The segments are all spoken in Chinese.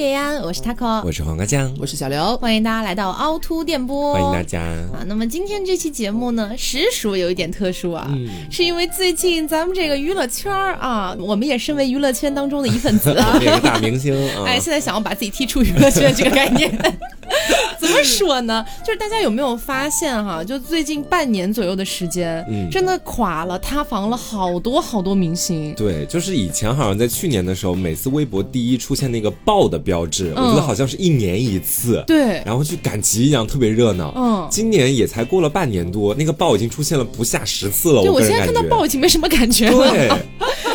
叶安，我是 taco，我是黄瓜酱，我是小刘，欢迎大家来到凹凸电波，欢迎大家。啊。那么今天这期节目呢，实属有一点特殊啊，是因为最近咱们这个娱乐圈啊，我们也身为娱乐圈当中的一份子。啊，一个大明星啊，哎，现在想要把自己踢出娱乐圈这个概念。怎么说呢？就是大家有没有发现哈？就最近半年左右的时间，嗯，真的垮了、塌房了好多好多明星。对，就是以前好像在去年的时候，每次微博第一出现那个爆的标志，我觉得好像是一年一次。对，然后去赶集一样，特别热闹。嗯，今年也才过了半年多，那个爆已经出现了不下十次了。对，我现在看到爆已经没什么感觉了。对，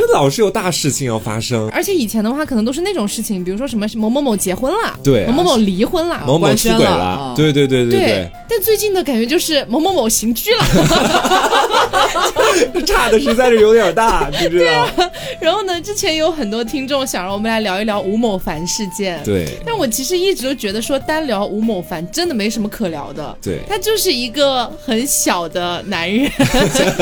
就老是有大事情要发生。而且以前的话，可能都是那种事情，比如说什么某某某结婚了，对，某某某离婚了，某某出轨了，对对对对对。但最近的感觉就是某某某刑拘了，差的实在是有点大，你知道？然后呢，之前有很多听众想让我们来聊一聊吴某凡事件，对。但我其实一直都觉得说单聊吴某凡真的没什么可聊的，对。他就是一个很小的男人，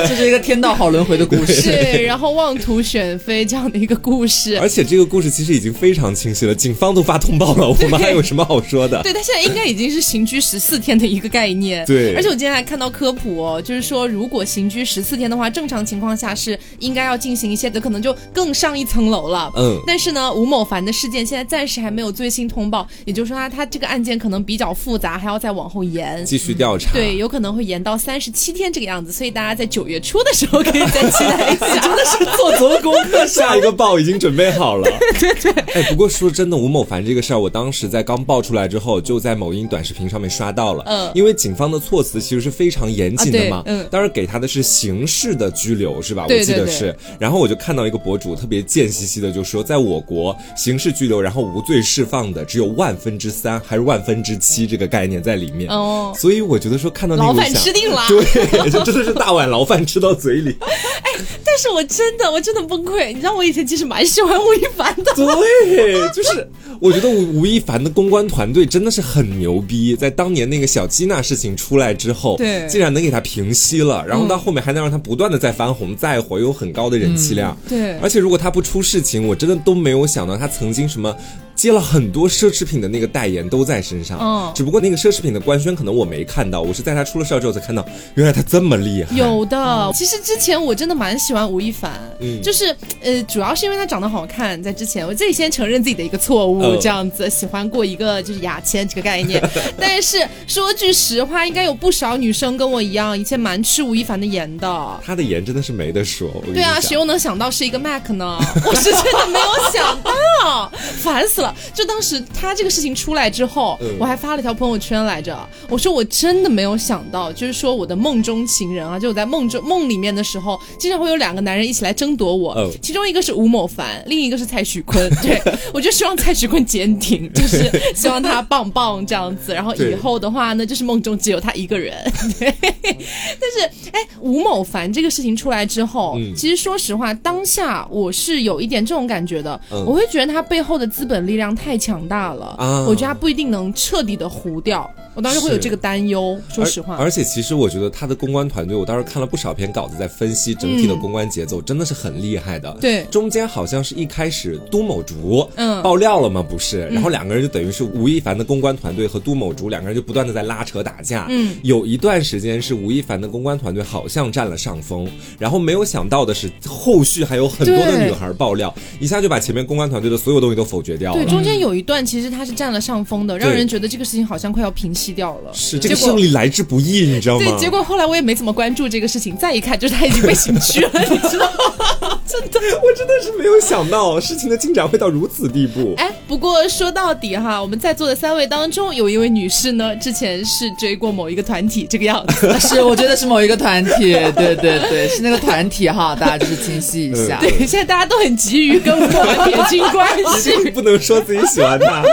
这是一个天道好轮回的故事，对。然后妄图选妃这样的一个故事，而且这个故事其实已经非常清晰了，警方都发通报了，我们还有什么好说的？对他现在应该已经是刑拘十四天的一个概念，对。而且我今天还看到科普哦，就是说如果刑拘十四天的话，正常情况下是应该要进行一些的，可能就更上一层楼了。嗯。但是呢，吴某凡的事件现在暂时还没有最新通报，也就是说他他这个案件可能比较复杂，还要再往后延，继续调查。对，有可能会延到三十七天这个样子，所以大家在九月初的时候可以再期待一下。真的是做足了功课，下一个报已经准备好了。对对。哎，不过说真的，吴某凡这个事儿，我当时在刚爆出来之后，就在某音短视频上面刷到了。嗯。因为警方的措辞其实是非常严谨的嘛。嗯。当时给他的是刑事的拘留，是吧？我记得是。然后我就看到一个博主特别贱兮兮的就说，在我国刑事拘留然后无罪释放的只有万分之三还是万分之七这个概念在里面。哦。所以我觉得说看到那个牢饭吃定了。对，就真的是大碗牢饭吃到嘴里。哎，但是我真的我真的崩溃。你知道我以前其实蛮喜欢吴亦凡的。对，就是我觉得吴吴亦凡的公关团队真的是很牛逼，在当年那个小基娜事情出来之后，对，竟然能给他平息了，然后到后面还能让他不断的再翻红，再火，有很高的人气量。对，而且如果他不出事情，我真的都没有想到他曾经什么。接了很多奢侈品的那个代言都在身上，嗯，只不过那个奢侈品的官宣可能我没看到，我是在他出了事之后才看到，原来他这么厉害。有的，其实之前我真的蛮喜欢吴亦凡，嗯，就是呃，主要是因为他长得好看，在之前我自己先承认自己的一个错误，这样子喜欢过一个就是牙签这个概念，但是说句实话，应该有不少女生跟我一样，以前蛮吃吴亦凡的颜的。他的颜真的是没得说。对啊，谁又能想到是一个 Mac 呢？我是真的没有想到，烦死了。就当时他这个事情出来之后，我还发了条朋友圈来着，我说我真的没有想到，就是说我的梦中情人啊，就我在梦中梦里面的时候，经常会有两个男人一起来争夺我，其中一个是吴某凡，另一个是蔡徐坤。对我就希望蔡徐坤坚挺，就是希望他棒棒这样子，然后以后的话呢，就是梦中只有他一个人。对，但是哎，吴某凡这个事情出来之后，其实说实话，当下我是有一点这种感觉的，我会觉得他背后的资本力量太强大了，啊我觉得他不一定能彻底的糊掉。我当时会有这个担忧，说实话。而且其实我觉得他的公关团队，我当时看了不少篇稿子，在分析整体的公关节奏，真的是很厉害的。对，中间好像是一开始都某竹嗯爆料了吗？不是，然后两个人就等于是吴亦凡的公关团队和都某竹两个人就不断的在拉扯打架。嗯，有一段时间是吴亦凡的公关团队好像占了上风，然后没有想到的是后续还有很多的女孩爆料，一下就把前面公关团队的所有东西都否决掉了。对，中间有一段其实他是占了上风的，让人觉得这个事情好像快要平息掉了。是这个胜利来之不易，你知道吗？对，结果后来我也没怎么关注这个事情，再一看就是他已经被刑拘了，你知道吗？真的，我真的是没有想到事情的进展会到如此地步。哎，不过说到底哈，我们在座的三位当中，有一位女士呢，之前是追过某一个团体，这个样子 是，我觉得是某一个团体，对对对，是那个团体哈，大家就是清晰一下。对，现在大家都很急于跟我们撇清关系，不能说自己喜欢他。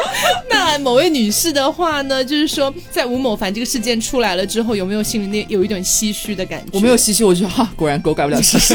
那某位女士的话呢，就是说在吴某凡这个事件出来了之后，有没有心里那有一点唏嘘的感觉？我没有唏嘘，我觉得哈，果然狗改不了吃屎。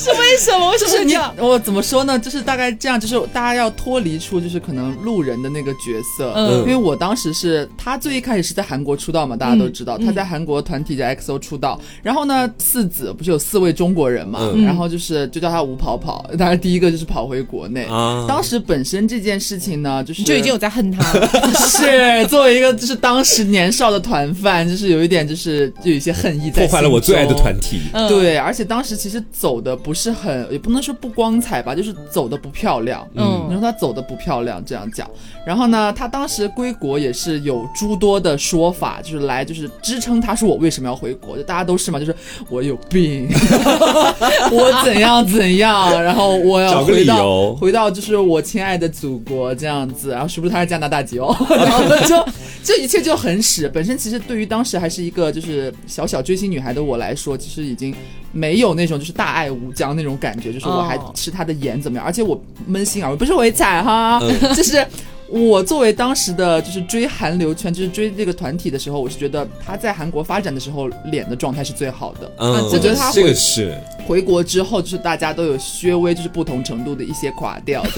是为什么？为什么是这样？我怎么说呢？就是大概这样，就是大家要脱离出就是可能路人的那个角色。嗯，因为我当时是他最一开始是在韩国出道嘛，大家都知道他在韩国团体叫 XO 出道。然后呢，四子不是有四位中国人嘛？然后就是就叫他吴跑跑。当然第一个就是跑回国内。啊，当时本身这件事情呢，就是就已经有在恨他了。是作为一个就是当时年少的团饭，就是有一点就是就有一些恨意在破坏了我最爱的团体。对，而且当时其实走的不是很，也不能说不光彩吧，就是走的不漂亮。嗯，你说他走的不漂亮，这样讲。然后呢，他当时归国也是有诸多的说法，就是来就是支撑他说我为什么要回国，就大家都是嘛，就是我有病，我怎样怎样，然后我要回到回到就是我亲爱的祖国这样子，然后是不是他是加拿大籍哦？然后就这一切就很屎。本身其实对于当时还是一个就是小小追星女孩的我来说，其实已经没有那种就是大爱无疆那种感觉，就是我还吃他的颜怎么样？而且我扪心而论，不是我踩哈，就是。我作为当时的就是追韩流圈，就是追这个团体的时候，我是觉得他在韩国发展的时候脸的状态是最好的。嗯，我觉得他这个是回国之后，就是大家都有稍微就是不同程度的一些垮掉。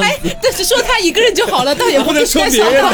哎，但是说他一个人就好了，倒也不能说别人。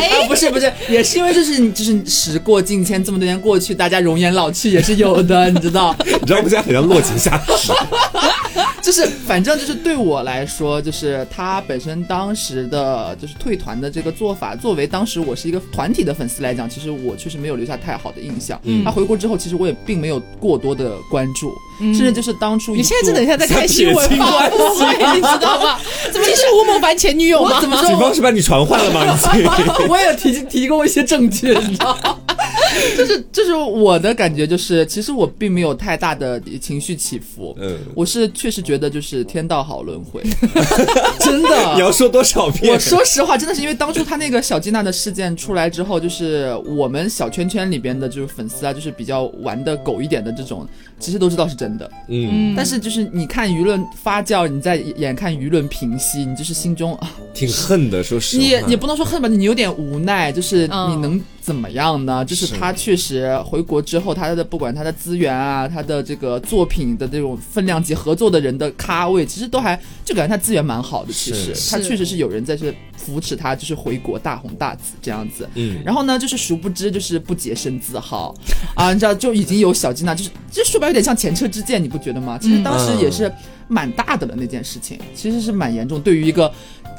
哎，不是不是，也是因为就是就是时过境迁，这么多年过去，大家容颜老去也是有的，你知道？你知道我们现在很像落井下石。就是反正就是对我来说，就是他。本身当时的就是退团的这个做法，作为当时我是一个团体的粉丝来讲，其实我确实没有留下太好的印象。他回国之后，其实我也并没有过多的关注，甚至就是当初你现在就等一下在开新闻发布会，你知道吗？怎么你是吴某凡前女友吗？怎么警方是把你传唤了吗？我也提提供一些证据，你知道吗？就是就是我的感觉，就是其实我并没有太大的情绪起伏。嗯，我是确实觉得就是天道好轮回，真的。你要说多少遍？我说实话，真的是因为当初他那个小吉娜的事件出来之后，就是我们小圈圈里边的就是粉丝啊，就是比较玩的狗一点的这种，其实都知道是真的。嗯，但是就是你看舆论发酵，你在眼看舆论平息，你就是心中啊挺恨的。说实话，你也不能说恨吧，你有点无奈，就是你能。怎么样呢？就是他确实回国之后，他的不管他的资源啊，他的这个作品的这种分量级、合作的人的咖位，其实都还就感觉他资源蛮好的。其实他确实是有人在这扶持他，就是回国大红大紫这样子。嗯。然后呢，就是殊不知就是不洁身自好啊，你知道就已经有小金娜，就是这说白有点像前车之鉴，你不觉得吗？其实当时也是蛮大的了那件事情，其实是蛮严重。对于一个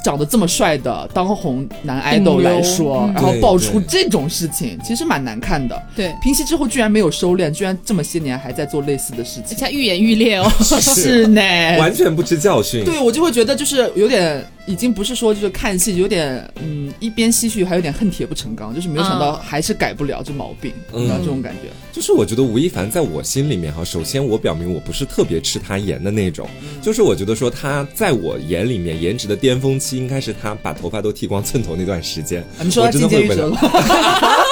长得这么帅的当红男爱豆来说，然后爆出这种事情，其实蛮难看的。对，平息之后居然没有收敛，居然这么些年还在做类似的事情，而且愈演愈烈哦。是呢，完全不知教训。对我就会觉得就是有点。已经不是说就是看戏有点嗯一边唏嘘还有点恨铁不成钢，就是没有想到还是改不了这毛病，嗯，这种感觉。就是我觉得吴亦凡在我心里面哈，首先我表明我不是特别吃他颜的那种，就是我觉得说他在我眼里面颜值的巅峰期应该是他把头发都剃光寸头那段时间。你说金剑玉折吗？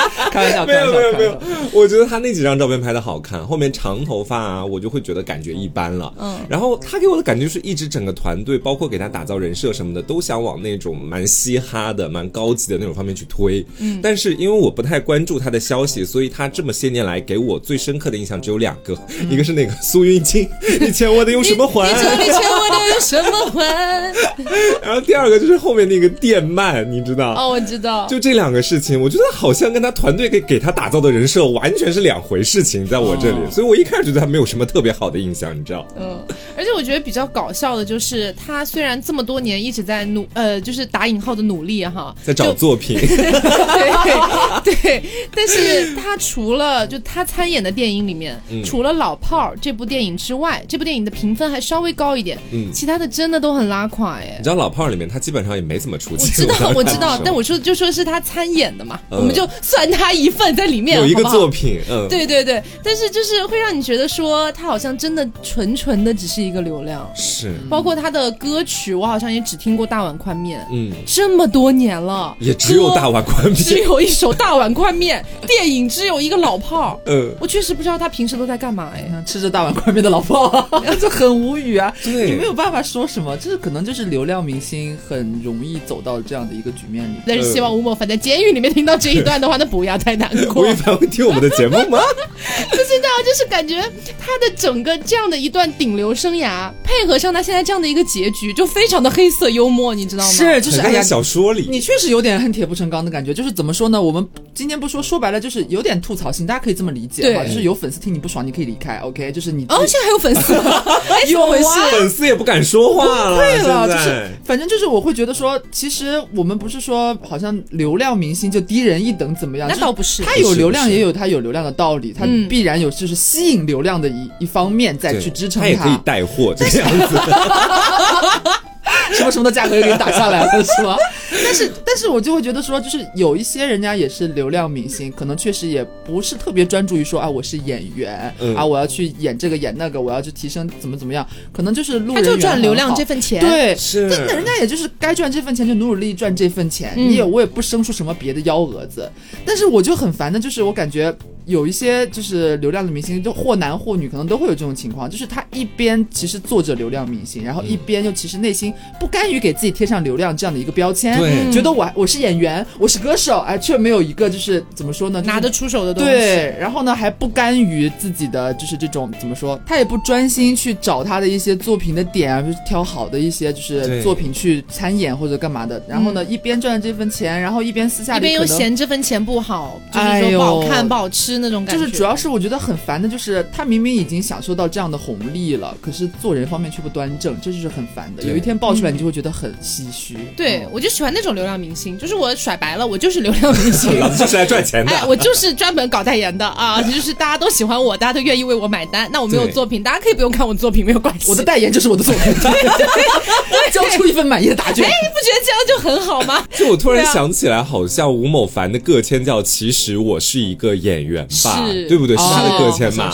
开玩笑，没有没有没有，我觉得他那几张照片拍的好看，后面长头发啊，我就会觉得感觉一般了。嗯，然后他给我的感觉就是一直整个团队，包括给他打造。人设什么的都想往那种蛮嘻哈的、蛮高级的那种方面去推，嗯，但是因为我不太关注他的消息，所以他这么些年来给我最深刻的印象只有两个，一个是那个苏云金，你欠我的用什么还？你欠用什么玩？然后第二个就是后面那个电鳗，你知道？哦，我知道。就这两个事情，我觉得好像跟他团队给给他打造的人设完全是两回事情，在我这里，所以我一开始觉得他没有什么特别好的印象，你知道？嗯，而且我觉得比较搞笑的就是他虽然这么多。年一直在努，呃，就是打引号的努力哈，在找作品。对对，但是他除了就他参演的电影里面，除了《老炮儿》这部电影之外，这部电影的评分还稍微高一点。嗯，其他的真的都很拉垮哎。你知道《老炮儿》里面他基本上也没怎么出镜。我知道，我知道，但我说就说是他参演的嘛，我们就算他一份在里面，有一个作品。嗯，对对对，但是就是会让你觉得说他好像真的纯纯的只是一个流量。是，包括他的歌曲，我好像。也只听过大碗宽面，嗯，这么多年了，也只有大碗宽面，只有一首大碗宽面。电影只有一个老炮嗯，我确实不知道他平时都在干嘛，哎，吃着大碗宽面的老炮，就很无语啊。对，你没有有办法说什么，就是可能就是流量明星很容易走到这样的一个局面里。但是希望吴某凡在监狱里面听到这一段的话，那不要太难过。吴亦凡会听我们的节目吗？不知道，就是感觉他的整个这样的一段顶流生涯，配合上他现在这样的一个结局，就非常的黑色幽默，你知道吗？是，就是哎呀，小说里你确实有点恨铁不成钢的感觉。就是怎么说呢？我们今天不说，说白了就是有点吐槽性，大家可以这么理解哈。就是有粉丝听你不爽，你可以离开，OK？就是你哦，现在还有粉丝吗？有啊，粉丝也不敢说话了。对了，就是反正就是我会觉得说，其实我们不是说好像流量明星就低人一等怎么样？那倒不是，他有流量也有他有流量的道理，他必然有就是吸引流量的一一方面再去支撑他，他也可以带货这个样子。什么什么的价格又给你打下来了，是吗？但是，但是我就会觉得说，就是有一些人家也是流量明星，可能确实也不是特别专注于说啊，我是演员啊，我要去演这个演那个，我要去提升怎么怎么样，可能就是路人他就赚流量这份钱，对，是，那人家也就是该赚这份钱就努努力赚这份钱，你也我也不生出什么别的幺蛾子，但是我就很烦的，就是我感觉。有一些就是流量的明星，就或男或女，可能都会有这种情况，就是他一边其实做着流量明星，然后一边又其实内心不甘于给自己贴上流量这样的一个标签，对，觉得我我是演员，我是歌手，哎，却没有一个就是怎么说呢，拿得出手的东西，对，然后呢还不甘于自己的就是这种怎么说，他也不专心去找他的一些作品的点啊，就是挑好的一些就是作品去参演或者干嘛的，然后呢一边赚着这份钱，然后一边私下里一边又嫌这份钱不好，就是说不好看不好吃。那种感觉，就是主要是我觉得很烦的，就是他明明已经享受到这样的红利了，可是做人方面却不端正，这就是很烦的。有一天爆出来，你就会觉得很唏嘘。对，我就喜欢那种流量明星，就是我甩白了，我就是流量明星，老子就是来赚钱的，我就是专门搞代言的啊，就是大家都喜欢我，大家都愿意为我买单。那我没有作品，大家可以不用看我作品，没有关系。我的代言就是我的作品，交出一份满意的答卷。哎，你不觉得这样就很好吗？就我突然想起来，好像吴某凡的个签叫“其实我是一个演员”吧，对不对？是他的个签嘛？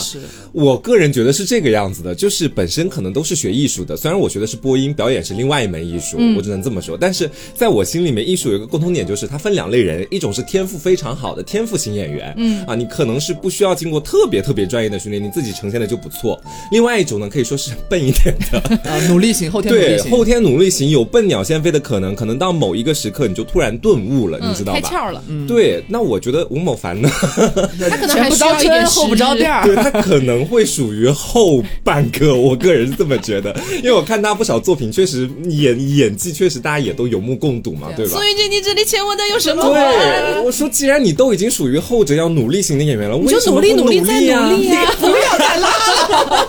我个人觉得是这个样子的，就是本身可能都是学艺术的，虽然我学的是播音，表演是另外一门艺术，我只能这么说。但是在我心里面，艺术有一个共同点，就是它分两类人，一种是天赋非常好的天赋型演员，嗯啊，你可能是不需要经过特别特别专业的训练，你自己呈现的就不错。另外一种呢，可以说是笨一点的，啊，努力型后天对后天努力型有笨鸟先飞的可能，可能到某一个时刻你就突然顿悟了，你知道吧？开窍了。对，那我觉得吴某凡呢，他可能还需要一点后不着店儿，对他可能会属于。后半个，我个人是这么觉得，因为我看他不少作品，确实演演技确实大家也都有目共睹嘛，对吧？宋雨姐，你这里欠我的有什么？对，我说既然你都已经属于后者要努力型的演员了，你就努力努力再努力啊！不要再拉了。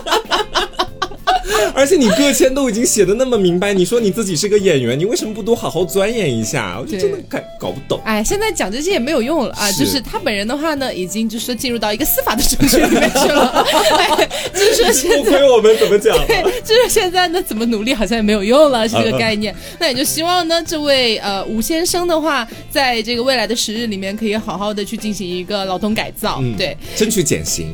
而且你个签都已经写的那么明白，你说你自己是个演员，你为什么不多好好钻研一下？我就真的搞搞不懂。哎，现在讲这些也没有用了啊！就是他本人的话呢，已经就是进入到一个司法的程序里面去了。就是说现在我们怎么讲？对，就是现在呢，怎么努力好像也没有用了，是这个概念。那也就希望呢，这位呃吴先生的话，在这个未来的时日里面，可以好好的去进行一个劳动改造，对，争取减刑，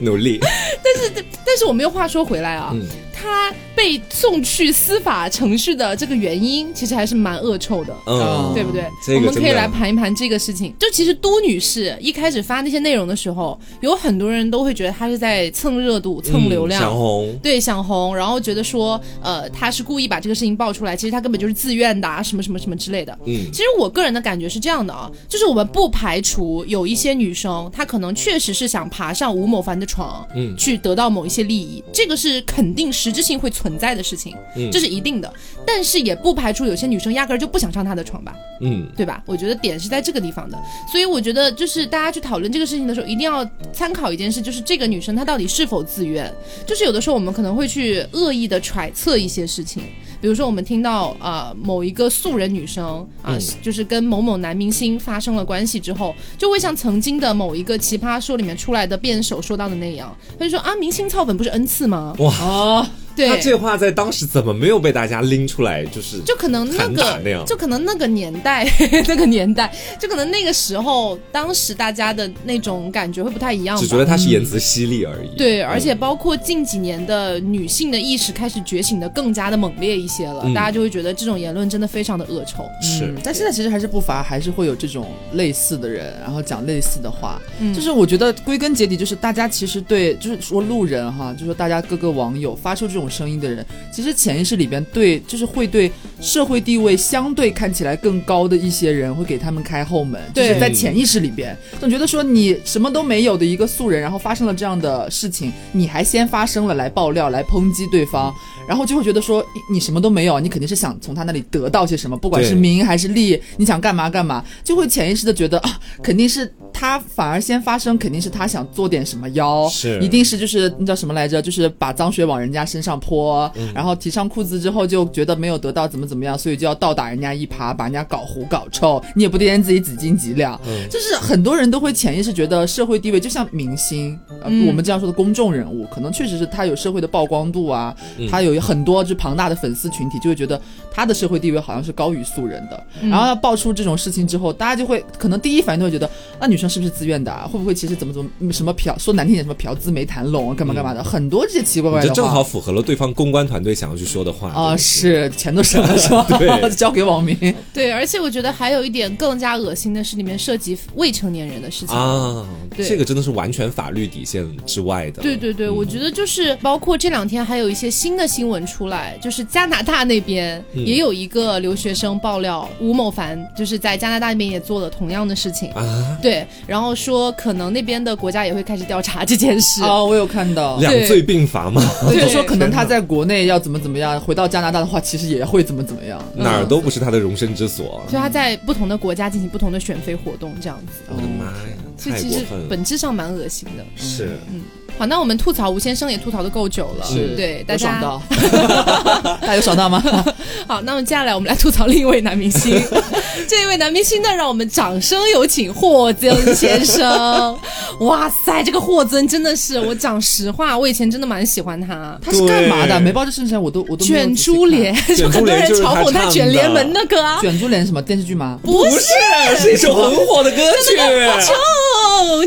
努力。但是，但是我们又话说回来啊。Yeah. 他被送去司法程序的这个原因，其实还是蛮恶臭的，嗯，对不对？我们可以来盘一盘这个事情。就其实都女士一开始发那些内容的时候，有很多人都会觉得她是在蹭热度、蹭流量、想红，对，想红，然后觉得说，呃，她是故意把这个事情爆出来，其实她根本就是自愿的，啊，什么什么什么之类的。嗯，其实我个人的感觉是这样的啊，就是我们不排除有一些女生，她可能确实是想爬上吴某凡的床，嗯，去得到某一些利益，这个是肯定实质性会存在。的事情，这是一定的，但是也不排除有些女生压根儿就不想上他的床吧，嗯，对吧？我觉得点是在这个地方的，所以我觉得就是大家去讨论这个事情的时候，一定要参考一件事，就是这个女生她到底是否自愿。就是有的时候我们可能会去恶意的揣测一些事情，比如说我们听到啊某一个素人女生啊，就是跟某某男明星发生了关系之后，就会像曾经的某一个奇葩说里面出来的辩手说到的那样，他就说啊，明星操粉不是恩赐吗？哇。他这话在当时怎么没有被大家拎出来？就是就可能那个，就可能那个年代，那个年代，就可能那个时候，当时大家的那种感觉会不太一样。只觉得他是言辞犀利而已。对，而且包括近几年的女性的意识开始觉醒的更加的猛烈一些了，大家就会觉得这种言论真的非常的恶臭。是，但现在其实还是不乏，还是会有这种类似的人，然后讲类似的话。就是我觉得归根结底，就是大家其实对，就是说路人哈，就是说大家各个网友发出这种。声音的人，其实潜意识里边对，就是会对社会地位相对看起来更高的一些人，会给他们开后门。就是在潜意识里边，总觉得说你什么都没有的一个素人，然后发生了这样的事情，你还先发生了来爆料、来抨击对方。然后就会觉得说你什么都没有，你肯定是想从他那里得到些什么，不管是名还是利，你想干嘛干嘛，就会潜意识的觉得啊，肯定是他反而先发生，肯定是他想做点什么妖，是，一定是就是那叫什么来着，就是把脏水往人家身上泼，然后提上裤子之后就觉得没有得到怎么怎么样，所以就要倒打人家一耙，把人家搞糊搞臭，你也不掂自己几斤几两，就是很多人都会潜意识觉得社会地位就像明星，我们这样说的公众人物，可能确实是他有社会的曝光度啊，他有。很多就庞大的粉丝群体就会觉得他的社会地位好像是高于素人的，然后要爆出这种事情之后，大家就会可能第一反应都会觉得，那女生是不是自愿的？会不会其实怎么怎么什么嫖说难听点什么嫖资没谈拢，干嘛干嘛的，很多这些奇奇怪怪的。这正好符合了对方公关团队想要去说的话啊！是钱都省了是吧？对，交给网民。对，而且我觉得还有一点更加恶心的是，里面涉及未成年人的事情啊，这个真的是完全法律底线之外的。对对对，我觉得就是包括这两天还有一些新的新闻出来。就是加拿大那边也有一个留学生爆料，吴某凡就是在加拿大那边也做了同样的事情啊，对，然后说可能那边的国家也会开始调查这件事哦，我有看到两罪并罚嘛，就说 可能他在国内要怎么怎么样，回到加拿大的话，其实也会怎么怎么样，哪儿都不是他的容身之所，所以他在不同的国家进行不同的选妃活动，这样子，我的妈呀，这其实本质上蛮恶心的，是，嗯。好，那我们吐槽吴先生也吐槽的够久了，是对，大家，大家有爽到吗？好，那么接下来我们来吐槽另一位男明星，这一位男明星呢，让我们掌声有请霍尊先生。哇塞，这个霍尊真的是，我讲实话，我以前真的蛮喜欢他。他是干嘛的？没报这事情，我都我都卷珠帘，很多人嘲讽他卷帘门的歌。卷珠帘什么电视剧吗？不是，是一首很火的歌曲。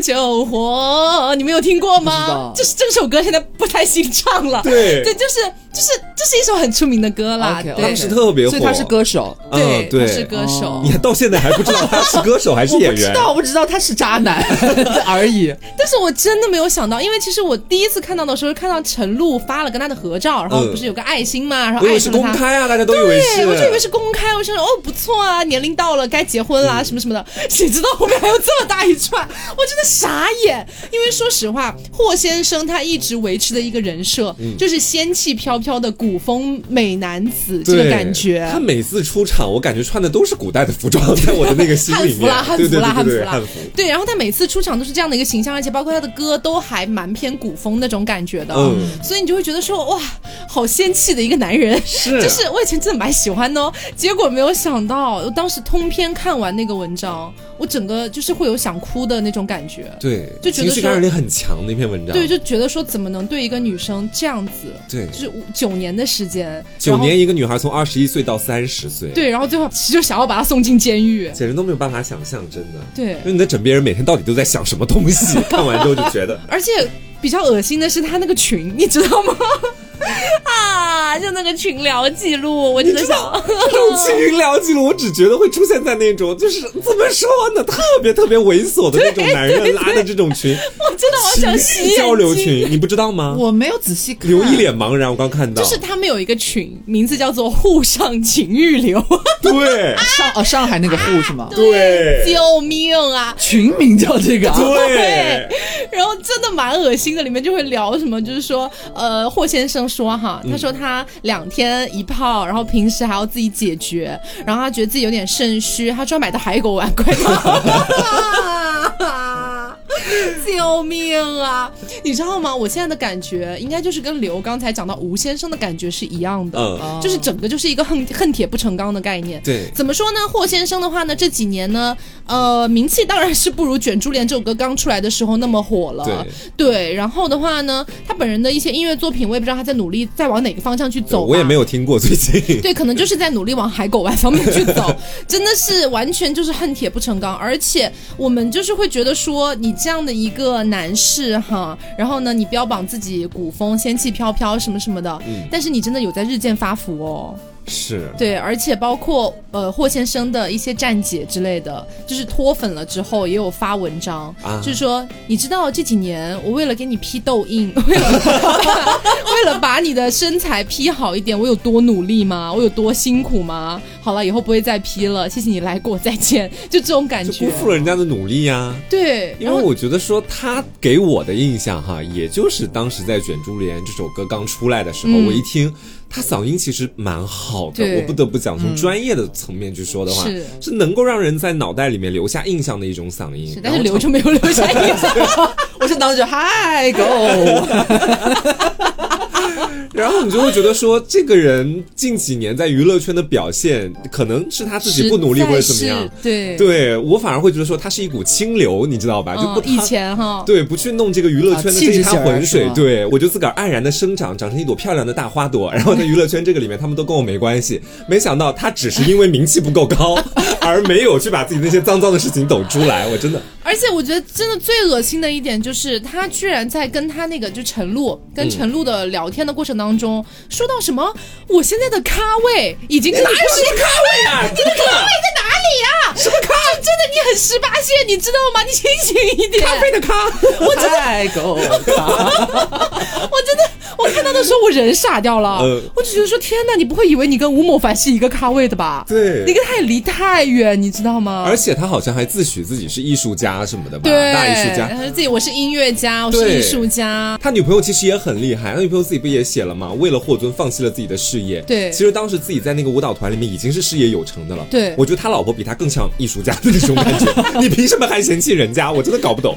救救火，你们有听过吗？就是这首歌现在不太新唱了。对，对，就是就是，这是一首很出名的歌啦。当时特别火，所以他是歌手。对，他是歌手。你到现在还不知道他是歌手还是演员？我不知道，我知道他是渣男 而已。但是我真的没有想到，因为其实我第一次看到的时候，看到陈露发了跟他的合照，然后不是有个爱心嘛，然后爱是公开啊，大家都以为是，我就以为是公开。我想说，哦，不错啊，年龄到了，该结婚啦，什么什么的。谁知道后面还有这么大一串，我真的傻眼。因为说实话，霍先生他一直维持的一个人设，就是仙气飘飘的古风美男子这个感觉。他每次出场，我感觉穿的都是古代的服装，在我的那个心里面，汉服啦，汉服啦，汉服。对，然后他每次出场都是这样的一个形象，而且包括他的歌都还蛮偏古风那种感觉的。嗯，所以你就会觉得说，哇，好仙气的一个男人。是，就是我以前真的蛮喜欢的，结果没有想到，我当时通篇看完那个文章，我整个就是会有想哭的那种感觉。对，就觉得情绪感染力很强那篇文章。对，就觉得说怎么能对一个女生这样子？对，就是九年的时间，九年一个女孩从二十一岁到三十岁。对，然后最后就想要把她送进监狱，简直都没有办法想象，真的。对，因为你的枕边人每天到底都在想什么东西？看完之后就觉得，而且比较恶心的是他那个群，你知道吗？啊，就那个群聊记录，我真的想，这种群聊记录，我只觉得会出现在那种就是怎么说呢，特别特别猥琐的那种男人拉的这种群。我真的好想洗交流群，你不知道吗？我没有仔细看，刘一脸茫然。我刚看到，就是他们有一个群，名字叫做“沪上情欲流”。对，上呃上海那个沪是吗？对，救命啊！群名叫这个。对，然后真的蛮恶心的，里面就会聊什么，就是说呃霍先生。说哈，他说他两天一泡，然后平时还要自己解决，然后他觉得自己有点肾虚，他专门买的海狗丸，快 救命啊！你知道吗？我现在的感觉应该就是跟刘刚才讲到吴先生的感觉是一样的，嗯，就是整个就是一个恨恨铁不成钢的概念。对，怎么说呢？霍先生的话呢，这几年呢，呃，名气当然是不如《卷珠帘》这首歌刚出来的时候那么火了。对，对。然后的话呢，他本人的一些音乐作品，我也不知道他在努力在往哪个方向去走。我也没有听过最近。对，可能就是在努力往海狗湾方面去走，真的是完全就是恨铁不成钢。而且我们就是会觉得说，你这样的一个。男士哈，然后呢，你标榜自己古风仙气飘飘什么什么的，但是你真的有在日渐发福哦。是对，而且包括呃霍先生的一些站姐之类的，就是脱粉了之后也有发文章，就是说你知道这几年我为了给你 P 痘印，为了为了把你的身材 P 好一点，我有多努力吗？我有多辛苦吗？好了，以后不会再 P 了，谢谢你来过，再见，就这种感觉，辜负了人家的努力呀。对，因为我觉得说他给我的印象哈，也就是当时在《卷珠帘》这首歌刚出来的时候，我一听。他嗓音其实蛮好的，我不得不讲，从专业的层面去说的话，是能够让人在脑袋里面留下印象的一种嗓音。但是留就没有留下印象，我是当时就嗨 go。然后你就会觉得说，这个人近几年在娱乐圈的表现，可能是他自己不努力或者怎么样。对，对我反而会觉得说，他是一股清流，你知道吧？就不以前哈，对，不去弄这个娱乐圈的这一滩浑水。对我就自个儿黯然的生长，长成一朵漂亮的大花朵。然后在娱乐圈这个里面，他们都跟我没关系。没想到他只是因为名气不够高，而没有去把自己那些脏脏的事情抖出来。我真的。而且我觉得真的最恶心的一点就是，他居然在跟他那个就陈露跟陈露的聊天的过程当中，说到什么我现在的咖位已经哪有什么咖位啊？你的咖位在哪里呀？什么咖？真的你很十八线，你知道吗？你清醒一点。咖啡的咖，我太够了。我真的，我看到的时候我人傻掉了。我就觉得说天哪，你不会以为你跟吴某凡是一个咖位的吧？对，你跟他也离太远，你知道吗？而且他好像还自诩自己是艺术家。啊什么的吧，大艺术家，他说自己我是音乐家，我是艺术家。他女朋友其实也很厉害，他女朋友自己不也写了吗？为了霍尊放弃了自己的事业。对，其实当时自己在那个舞蹈团里面已经是事业有成的了。对，我觉得他老婆比他更像艺术家的那种感觉。你凭什么还嫌弃人家？我真的搞不懂。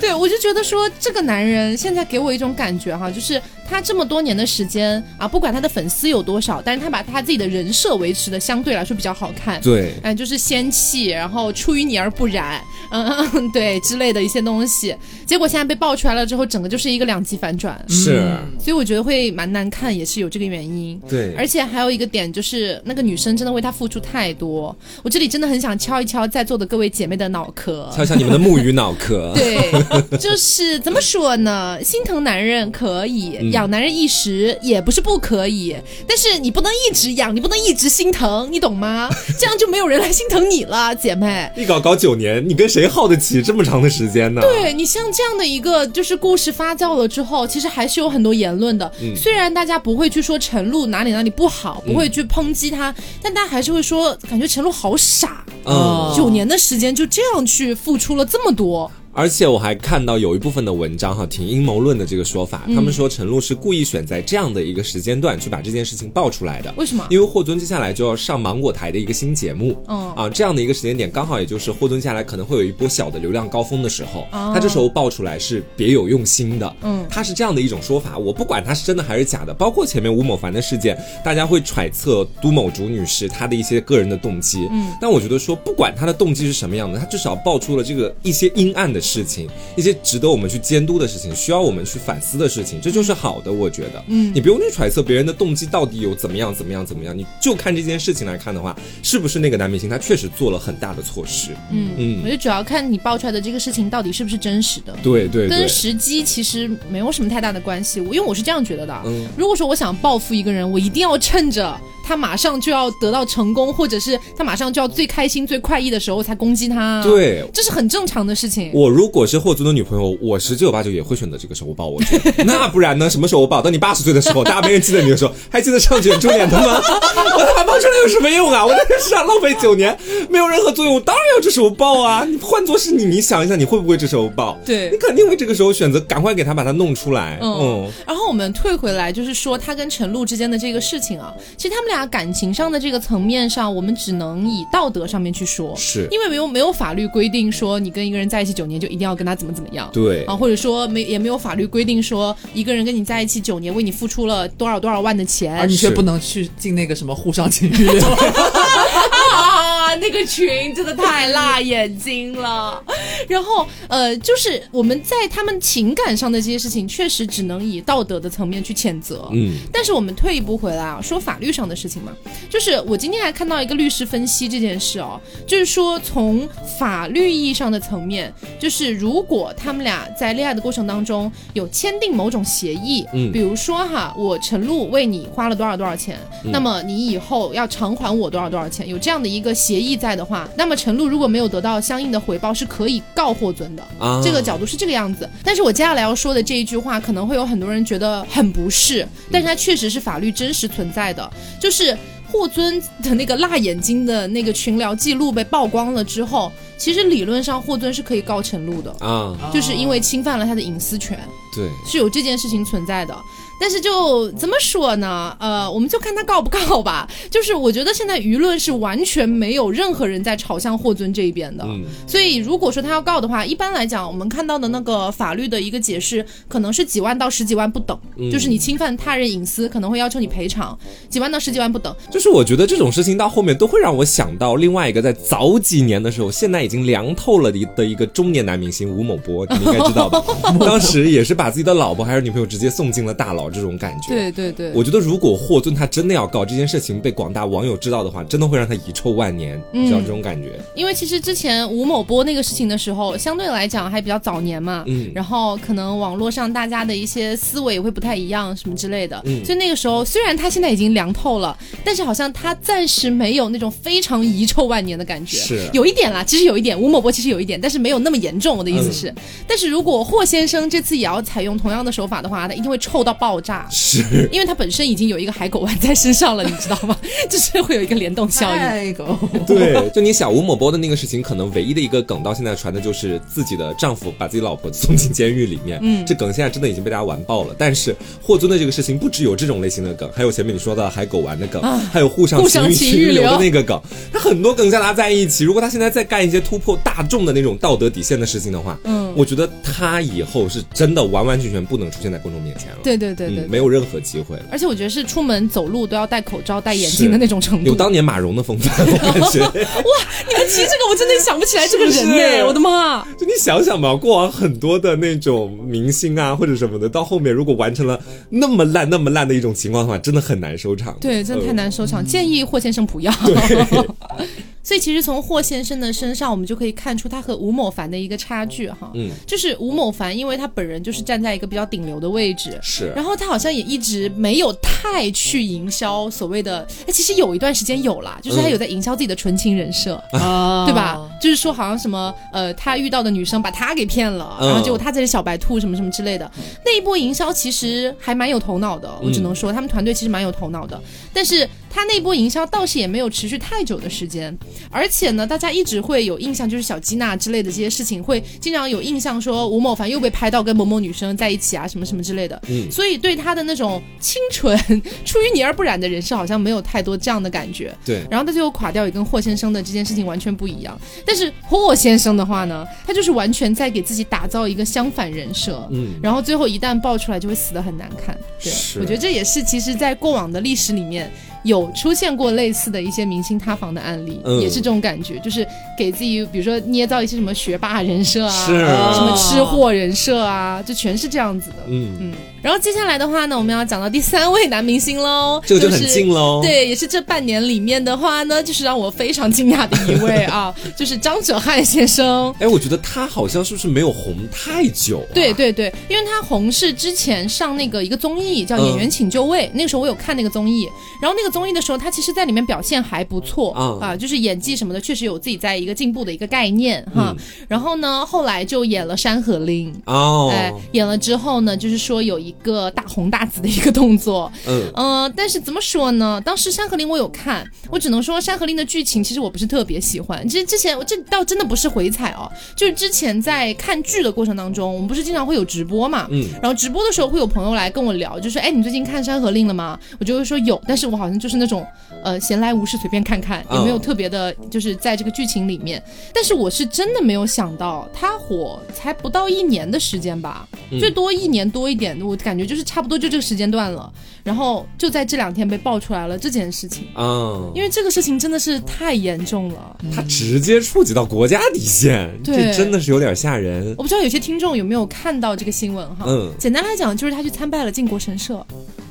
对，我就觉得说这个男人现在给我一种感觉哈，就是他这么多年的时间啊，不管他的粉丝有多少，但是他把他自己的人设维持的相对来说比较好看。对，哎，就是仙气，然后出淤泥而不染，嗯，对之类的一些东西。结果现在被爆出来了之后，整个就是一个两极反转。是，所以我觉得会蛮难看，也是有这个原因。对，而且还有一个点就是那个女生真的为他付出太多，我这里真的很想敲一敲在座的各位姐妹的脑壳，敲敲你们的木鱼脑壳。对。就是怎么说呢？心疼男人可以，养男人一时也不是不可以，但是你不能一直养，你不能一直心疼，你懂吗？这样就没有人来心疼你了，姐妹。一搞搞九年，你跟谁耗得起这么长的时间呢？对你像这样的一个就是故事发酵了之后，其实还是有很多言论的。虽然大家不会去说陈露哪里哪里不好，不会去抨击他，但大家还是会说，感觉陈露好傻。嗯，九年的时间就这样去付出了这么多。而且我还看到有一部分的文章哈，挺阴谋论的这个说法，他们说陈露是故意选在这样的一个时间段去把这件事情爆出来的。为什么？因为霍尊接下来就要上芒果台的一个新节目，嗯啊，这样的一个时间点刚好也就是霍尊接下来可能会有一波小的流量高峰的时候，他这时候爆出来是别有用心的，嗯，他是这样的一种说法。我不管他是真的还是假的，包括前面吴某凡的事件，大家会揣测都某竹女士她的一些个人的动机，嗯，但我觉得说不管她的动机是什么样的，她至少爆出了这个一些阴暗的事情，一些。值得我们去监督的事情，需要我们去反思的事情，这就是好的。我觉得，嗯，你不用去揣测别人的动机到底有怎么样，怎么样，怎么样，你就看这件事情来看的话，是不是那个男明星他确实做了很大的错事？嗯嗯，我就主要看你爆出来的这个事情到底是不是真实的。对对，跟时机其实没有什么太大的关系。我因为我是这样觉得的，嗯，如果说我想报复一个人，我一定要趁着。他马上就要得到成功，或者是他马上就要最开心、最快意的时候才攻击他。对，这是很正常的事情。我如果是霍尊的女朋友，我十有八九也会选择这个时候抱我。那不然呢？什么时候我抱？等你八十岁的时候，大家没人记得你的时候，还记得上卷珠帘的吗？我他妈抱出来有什么用啊？我在这世上浪费九年，没有任何作用。我当然要这时候抱啊！你换做是你，你想一想，你会不会这时候抱？对，你肯定会这个时候选择赶快给他把他弄出来。嗯。然后我们退回来，就是说他跟陈露之间的这个事情啊，其实他们俩感情上的。这个层面上，我们只能以道德上面去说，是。因为没有没有法律规定说你跟一个人在一起九年就一定要跟他怎么怎么样，对。啊，或者说没也没有法律规定说一个人跟你在一起九年为你付出了多少多少万的钱，而你却不能去进那个什么沪上情欲 那那个群真的太辣眼睛了。然后呃，就是我们在他们情感上的这些事情，确实只能以道德的层面去谴责。嗯，但是我们退一步回来啊，说法律上的事情嘛，就是我今天还看到一个律师分析这件事哦，就是说从法律意义上的层面，就是如果他们俩在恋爱的过程当中有签订某种协议，嗯，比如说哈，我陈露为你花了多少多少钱，那么你以后要偿还我多少多少钱，有这样的一个协议在的话，那么陈露如果没有得到相应的回报，是可以告霍尊的。啊，这个角度是这个样子。但是我接下来要说的这一句话，可能会有很多人觉得很不适，但是它确实是法律真实存在的，就是霍尊的那个辣眼睛的那个群聊记录被曝光了之后，其实理论上霍尊是可以告陈露的啊，就是因为侵犯了他的隐私权，对，是有这件事情存在的。但是就怎么说呢？呃，我们就看他告不告吧。就是我觉得现在舆论是完全没有任何人在朝向霍尊这一边的。嗯。所以如果说他要告的话，一般来讲，我们看到的那个法律的一个解释，可能是几万到十几万不等。嗯。就是你侵犯他人隐私，可能会要求你赔偿，几万到十几万不等。就是我觉得这种事情到后面都会让我想到另外一个在早几年的时候，现在已经凉透了的的一个中年男明星吴某波，你应该知道吧？当时也是把自己的老婆还是女朋友直接送进了大牢。这种感觉，对对对，我觉得如果霍尊他真的要告这件事情被广大网友知道的话，真的会让他遗臭万年，你知道这种感觉？因为其实之前吴某波那个事情的时候，相对来讲还比较早年嘛，嗯，然后可能网络上大家的一些思维也会不太一样，什么之类的，嗯，所以那个时候虽然他现在已经凉透了，但是好像他暂时没有那种非常遗臭万年的感觉，是。有一点啦，其实有一点，吴某波其实有一点，但是没有那么严重。我的意思是，但是如果霍先生这次也要采用同样的手法的话，他一定会臭到爆炸。是，因为他本身已经有一个海狗丸在身上了，你知道吗？就是会有一个联动效应。海狗，对，就你想吴某波的那个事情，可能唯一的一个梗到现在传的就是自己的丈夫把自己老婆送进监狱里面。嗯，这梗现在真的已经被大家玩爆了。但是霍尊的这个事情不只有这种类型的梗，还有前面你说的海狗丸的梗，还有互相情欲流的那个梗，他很多梗加拉在一起。如果他现在再干一些突破大众的那种道德底线的事情的话，嗯，我觉得他以后是真的完完全全不能出现在公众面前了。对对对对，没有。任何机会，而且我觉得是出门走路都要戴口罩、戴眼镜的那种程度，有当年马蓉的风范，我感觉。哇，你们提这个，我真的想不起来这个人呢，我的妈！就你想想吧，过往很多的那种明星啊，或者什么的，到后面如果完成了那么烂、那么烂的一种情况的话，真的很难收场。对，真的太难收场。建议霍先生不要。所以其实从霍先生的身上，我们就可以看出他和吴某凡的一个差距哈。嗯，就是吴某凡，因为他本人就是站在一个比较顶流的位置，是。然后他好像也一直没有太去营销所谓的，哎，其实有一段时间有啦，就是他有在营销自己的纯情人设，啊，对吧？就是说好像什么呃，他遇到的女生把他给骗了，然后结果他才是小白兔什么什么之类的。那一波营销其实还蛮有头脑的，我只能说他们团队其实蛮有头脑的，但是。他那波营销倒是也没有持续太久的时间，而且呢，大家一直会有印象，就是小吉娜之类的这些事情，会经常有印象说吴某凡又被拍到跟某某女生在一起啊，什么什么之类的。嗯，所以对他的那种清纯、出淤泥而不染的人设，好像没有太多这样的感觉。对，然后他最后垮掉也跟霍先生的这件事情完全不一样。但是霍先生的话呢，他就是完全在给自己打造一个相反人设。嗯，然后最后一旦爆出来，就会死得很难看。对，我觉得这也是其实，在过往的历史里面。有出现过类似的一些明星塌房的案例，也是这种感觉，就是给自己，比如说捏造一些什么学霸人设啊，什么吃货人设啊，就全是这样子的。嗯嗯。然后接下来的话呢，我们要讲到第三位男明星喽，这个就很近喽。对，也是这半年里面的话呢，就是让我非常惊讶的一位啊，就是张哲瀚先生。哎，我觉得他好像是不是没有红太久？对对对，因为他红是之前上那个一个综艺叫《演员请就位》，那个时候我有看那个综艺，然后那个综艺的时候，他其实在里面表现还不错啊，就是演技什么的确实有自己在一个进步的一个概念哈。然后呢，后来就演了《山河令》哦，哎，演了之后呢，就是说有一。个大红大紫的一个动作，嗯呃，但是怎么说呢？当时《山河令》我有看，我只能说《山河令》的剧情其实我不是特别喜欢。其实之前我这倒真的不是回踩哦，就是之前在看剧的过程当中，我们不是经常会有直播嘛，嗯，然后直播的时候会有朋友来跟我聊，就说：“哎，你最近看《山河令》了吗？”我就会说有，但是我好像能就是那种呃闲来无事随便看看，也没有特别的，就是在这个剧情里面。但是我是真的没有想到，它火才不到一年的时间吧，最多一年多一点，我感觉就是差不多就这个时间段了。然后就在这两天被爆出来了这件事情啊，因为这个事情真的是太严重了，它直接触及到国家底线，这真的是有点吓人。我不知道有些听众有没有看到这个新闻哈？嗯，简单来讲就是他去参拜了靖国神社。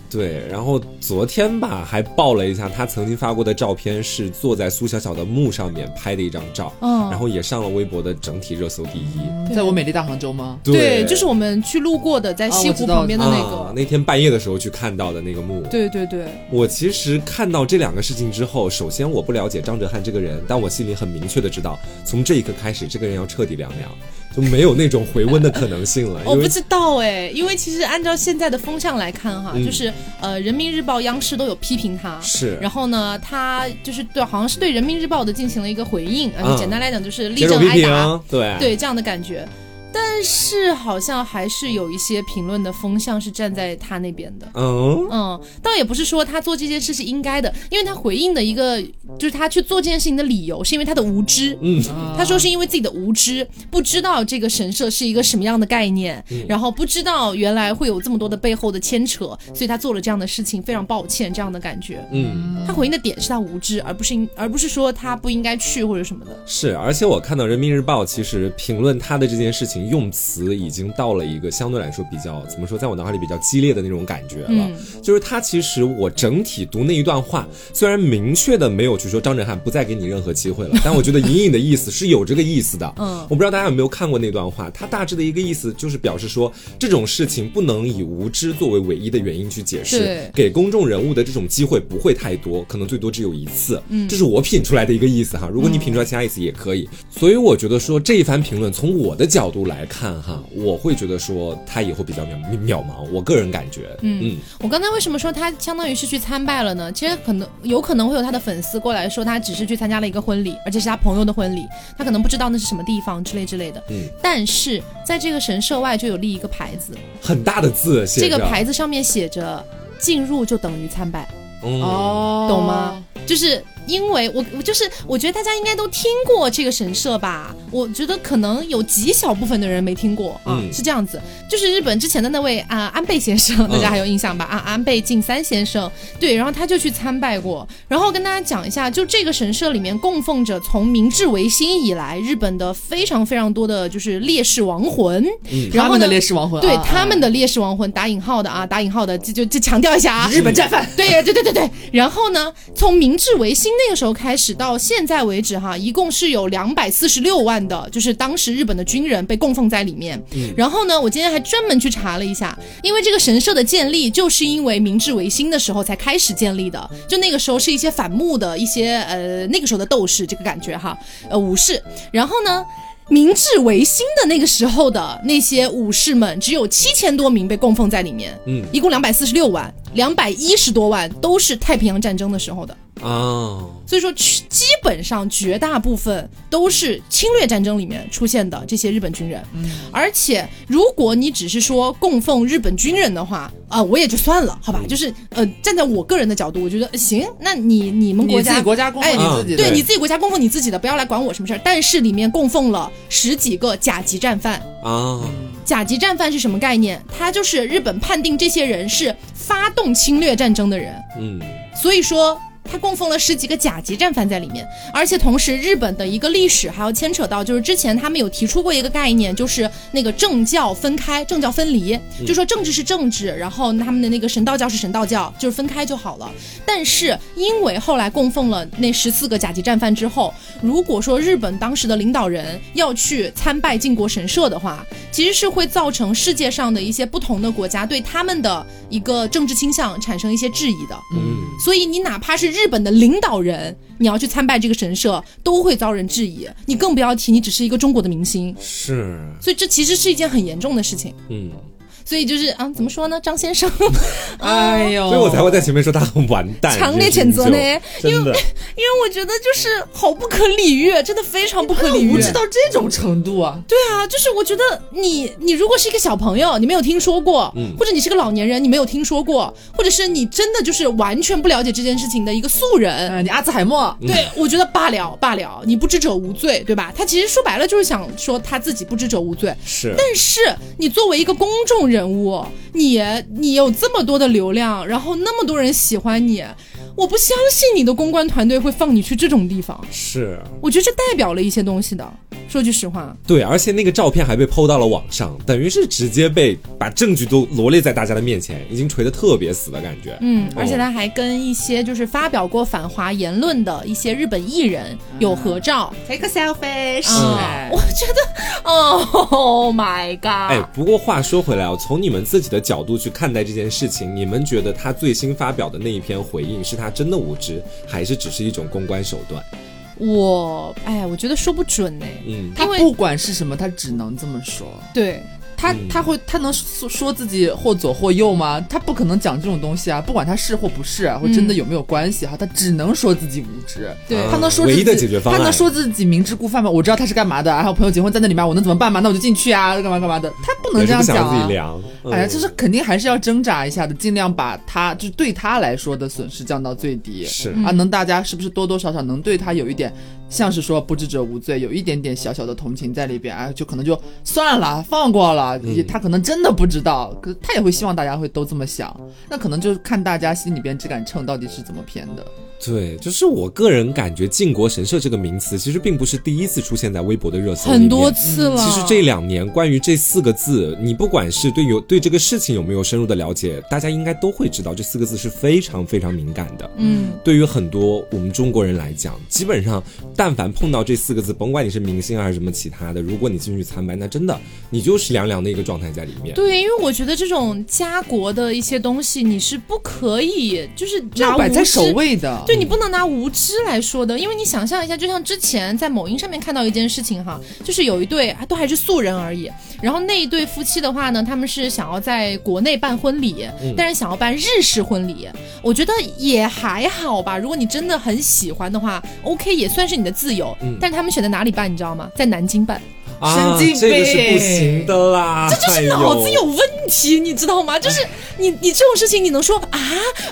对，然后昨天吧还爆了一下他曾经发过的照片，是坐在苏小小的墓上面拍的一张照，嗯，然后也上了微博的整体热搜第一。在我美丽大杭州吗？对，就是我们去路过的，在西湖旁边的那个。那天半夜的时候去看到的那个墓。对对对。我其实看到这两个事情之后，首先我不了解张哲瀚这个人，但我心里很明确的知道，从这一刻开始，这个人要彻底凉凉。就没有那种回温的可能性了。我不知道哎，因为其实按照现在的风向来看哈，就是呃，人民日报、央视都有批评他，是。然后呢，他就是对，好像是对人民日报的进行了一个回应，啊，简单来讲就是力正挨打，对对这样的感觉。但是好像还是有一些评论的风向是站在他那边的，嗯嗯，倒也不是说他做这件事是应该的，因为他回应的一个就是他去做这件事情的理由是因为他的无知，嗯，他说是因为自己的无知，不知道这个神社是一个什么样的概念，然后不知道原来会有这么多的背后的牵扯，所以他做了这样的事情，非常抱歉这样的感觉，嗯，他回应的点是他无知，而不是而不是说他不应该去或者什么的，是，而且我看到人民日报其实评论他的这件事情。用词已经到了一个相对来说比较怎么说，在我脑海里比较激烈的那种感觉了。就是他其实我整体读那一段话，虽然明确的没有去说张震撼不再给你任何机会了，但我觉得隐隐的意思是有这个意思的。嗯，我不知道大家有没有看过那段话，他大致的一个意思就是表示说这种事情不能以无知作为唯一的原因去解释，给公众人物的这种机会不会太多，可能最多只有一次。嗯，这是我品出来的一个意思哈。如果你品出来其他意思也可以。所以我觉得说这一番评论从我的角度来。看哈，我会觉得说他以后比较渺渺茫，我个人感觉，嗯，我刚才为什么说他相当于是去参拜了呢？其实可能有可能会有他的粉丝过来说他只是去参加了一个婚礼，而且是他朋友的婚礼，他可能不知道那是什么地方之类之类的。嗯，但是在这个神社外就有立一个牌子，很大的字，这个牌子上面写着进入就等于参拜，哦，懂吗？就是。因为我我就是我觉得大家应该都听过这个神社吧，我觉得可能有极小部分的人没听过啊，是这样子，就是日本之前的那位啊安倍先生，大家还有印象吧？啊安倍晋三先生，对，然后他就去参拜过，然后跟大家讲一下，就这个神社里面供奉着从明治维新以来日本的非常非常多的就是烈士亡魂，嗯他们的烈士亡魂，对他们的烈士亡魂打引号的啊打引号的就就就强调一下啊，日本战犯，对对对对对，然后呢，从明治维新。那个时候开始到现在为止，哈，一共是有两百四十六万的，就是当时日本的军人被供奉在里面。嗯然后呢，我今天还专门去查了一下，因为这个神社的建立就是因为明治维新的时候才开始建立的，就那个时候是一些反目的一些呃那个时候的斗士，这个感觉哈，呃武士。然后呢，明治维新的那个时候的那些武士们只有七千多名被供奉在里面，嗯，一共两百四十六万，两百一十多万都是太平洋战争的时候的。啊，所以说基本上绝大部分都是侵略战争里面出现的这些日本军人，嗯，而且如果你只是说供奉日本军人的话，啊，我也就算了，好吧，就是呃，站在我个人的角度，我觉得行，那你你们国家自己国家供奉你自己，对你自己国家供奉你自己的，不要来管我什么事儿。但是里面供奉了十几个甲级战犯。啊，甲级战犯是什么概念？他就是日本判定这些人是发动侵略战争的人，嗯，所以说。他供奉了十几个甲级战犯在里面，而且同时日本的一个历史还要牵扯到，就是之前他们有提出过一个概念，就是那个政教分开、政教分离，就说政治是政治，然后他们的那个神道教是神道教，就是分开就好了。但是因为后来供奉了那十四个甲级战犯之后，如果说日本当时的领导人要去参拜靖国神社的话，其实是会造成世界上的一些不同的国家对他们的一个政治倾向产生一些质疑的。嗯，所以你哪怕是。日本的领导人，你要去参拜这个神社，都会遭人质疑。你更不要提，你只是一个中国的明星。是，所以这其实是一件很严重的事情。嗯。所以就是啊，怎么说呢，张先生，哎呦，所以我才会在前面说他很完蛋，强烈谴责呢，因为因为我觉得就是好不可理喻，真的非常不可理喻，无知到这种程度啊！对啊，就是我觉得你你如果是一个小朋友，你没有听说过，或者你是个老年人，你没有听说过，或者是你真的就是完全不了解这件事情的一个素人，你阿兹海默，对我觉得罢了罢了，你不知者无罪，对吧？他其实说白了就是想说他自己不知者无罪，是，但是你作为一个公众人人物，你你有这么多的流量，然后那么多人喜欢你。我不相信你的公关团队会放你去这种地方。是，我觉得这代表了一些东西的。说句实话，对，而且那个照片还被抛到了网上，等于是直接被把证据都罗列在大家的面前，已经锤得特别死的感觉。嗯，而且他还跟一些就是发表过反华言论的一些日本艺人有合照，take a selfie。是，我觉得，Oh my god！哎，不过话说回来哦，从你们自己的角度去看待这件事情，你们觉得他最新发表的那一篇回应是他？他真的无知，还是只是一种公关手段？我哎，我觉得说不准呢。嗯，他不管是什么，他只能这么说。对。他他会他能说说自己或左或右吗？他不可能讲这种东西啊！不管他是或不是，或真的有没有关系哈，他只能说自己无知。对，他能说唯一的解决方案，他能说自己明知故犯吗？我知道他是干嘛的，然后朋友结婚在那里面，我能怎么办吗？那我就进去啊，干嘛干嘛的？他不能这样讲啊！哎呀，就是肯定还是要挣扎一下的，尽量把他就对他来说的损失降到最低。是啊，能大家是不是多多少少能对他有一点？像是说不知者无罪，有一点点小小的同情在里边，哎，就可能就算了，放过了。他可能真的不知道，可他也会希望大家会都这么想。那可能就是看大家心里边这杆秤到底是怎么偏的。对，就是我个人感觉“靖国神社”这个名词，其实并不是第一次出现在微博的热搜很多次了。其实这两年关于这四个字，你不管是对有对这个事情有没有深入的了解，大家应该都会知道这四个字是非常非常敏感的。嗯，对于很多我们中国人来讲，基本上。但凡碰到这四个字，甭管你是明星还是什么其他的，如果你进去参拜，那真的你就是凉凉的一个状态在里面。对，因为我觉得这种家国的一些东西，你是不可以就是拿摆在首位的。对你不能拿无知来说的，因为你想象一下，就像之前在某音上面看到一件事情哈，就是有一对都还是素人而已，然后那一对夫妻的话呢，他们是想要在国内办婚礼，但是想要办日式婚礼，我觉得也还好吧。如果你真的很喜欢的话，OK 也算是你。的自由，但是他们选在哪里办，你知道吗？在南京办，神经病，这个是不行的啦，这就是脑子有问题，你知道吗？就是你你这种事情，你能说啊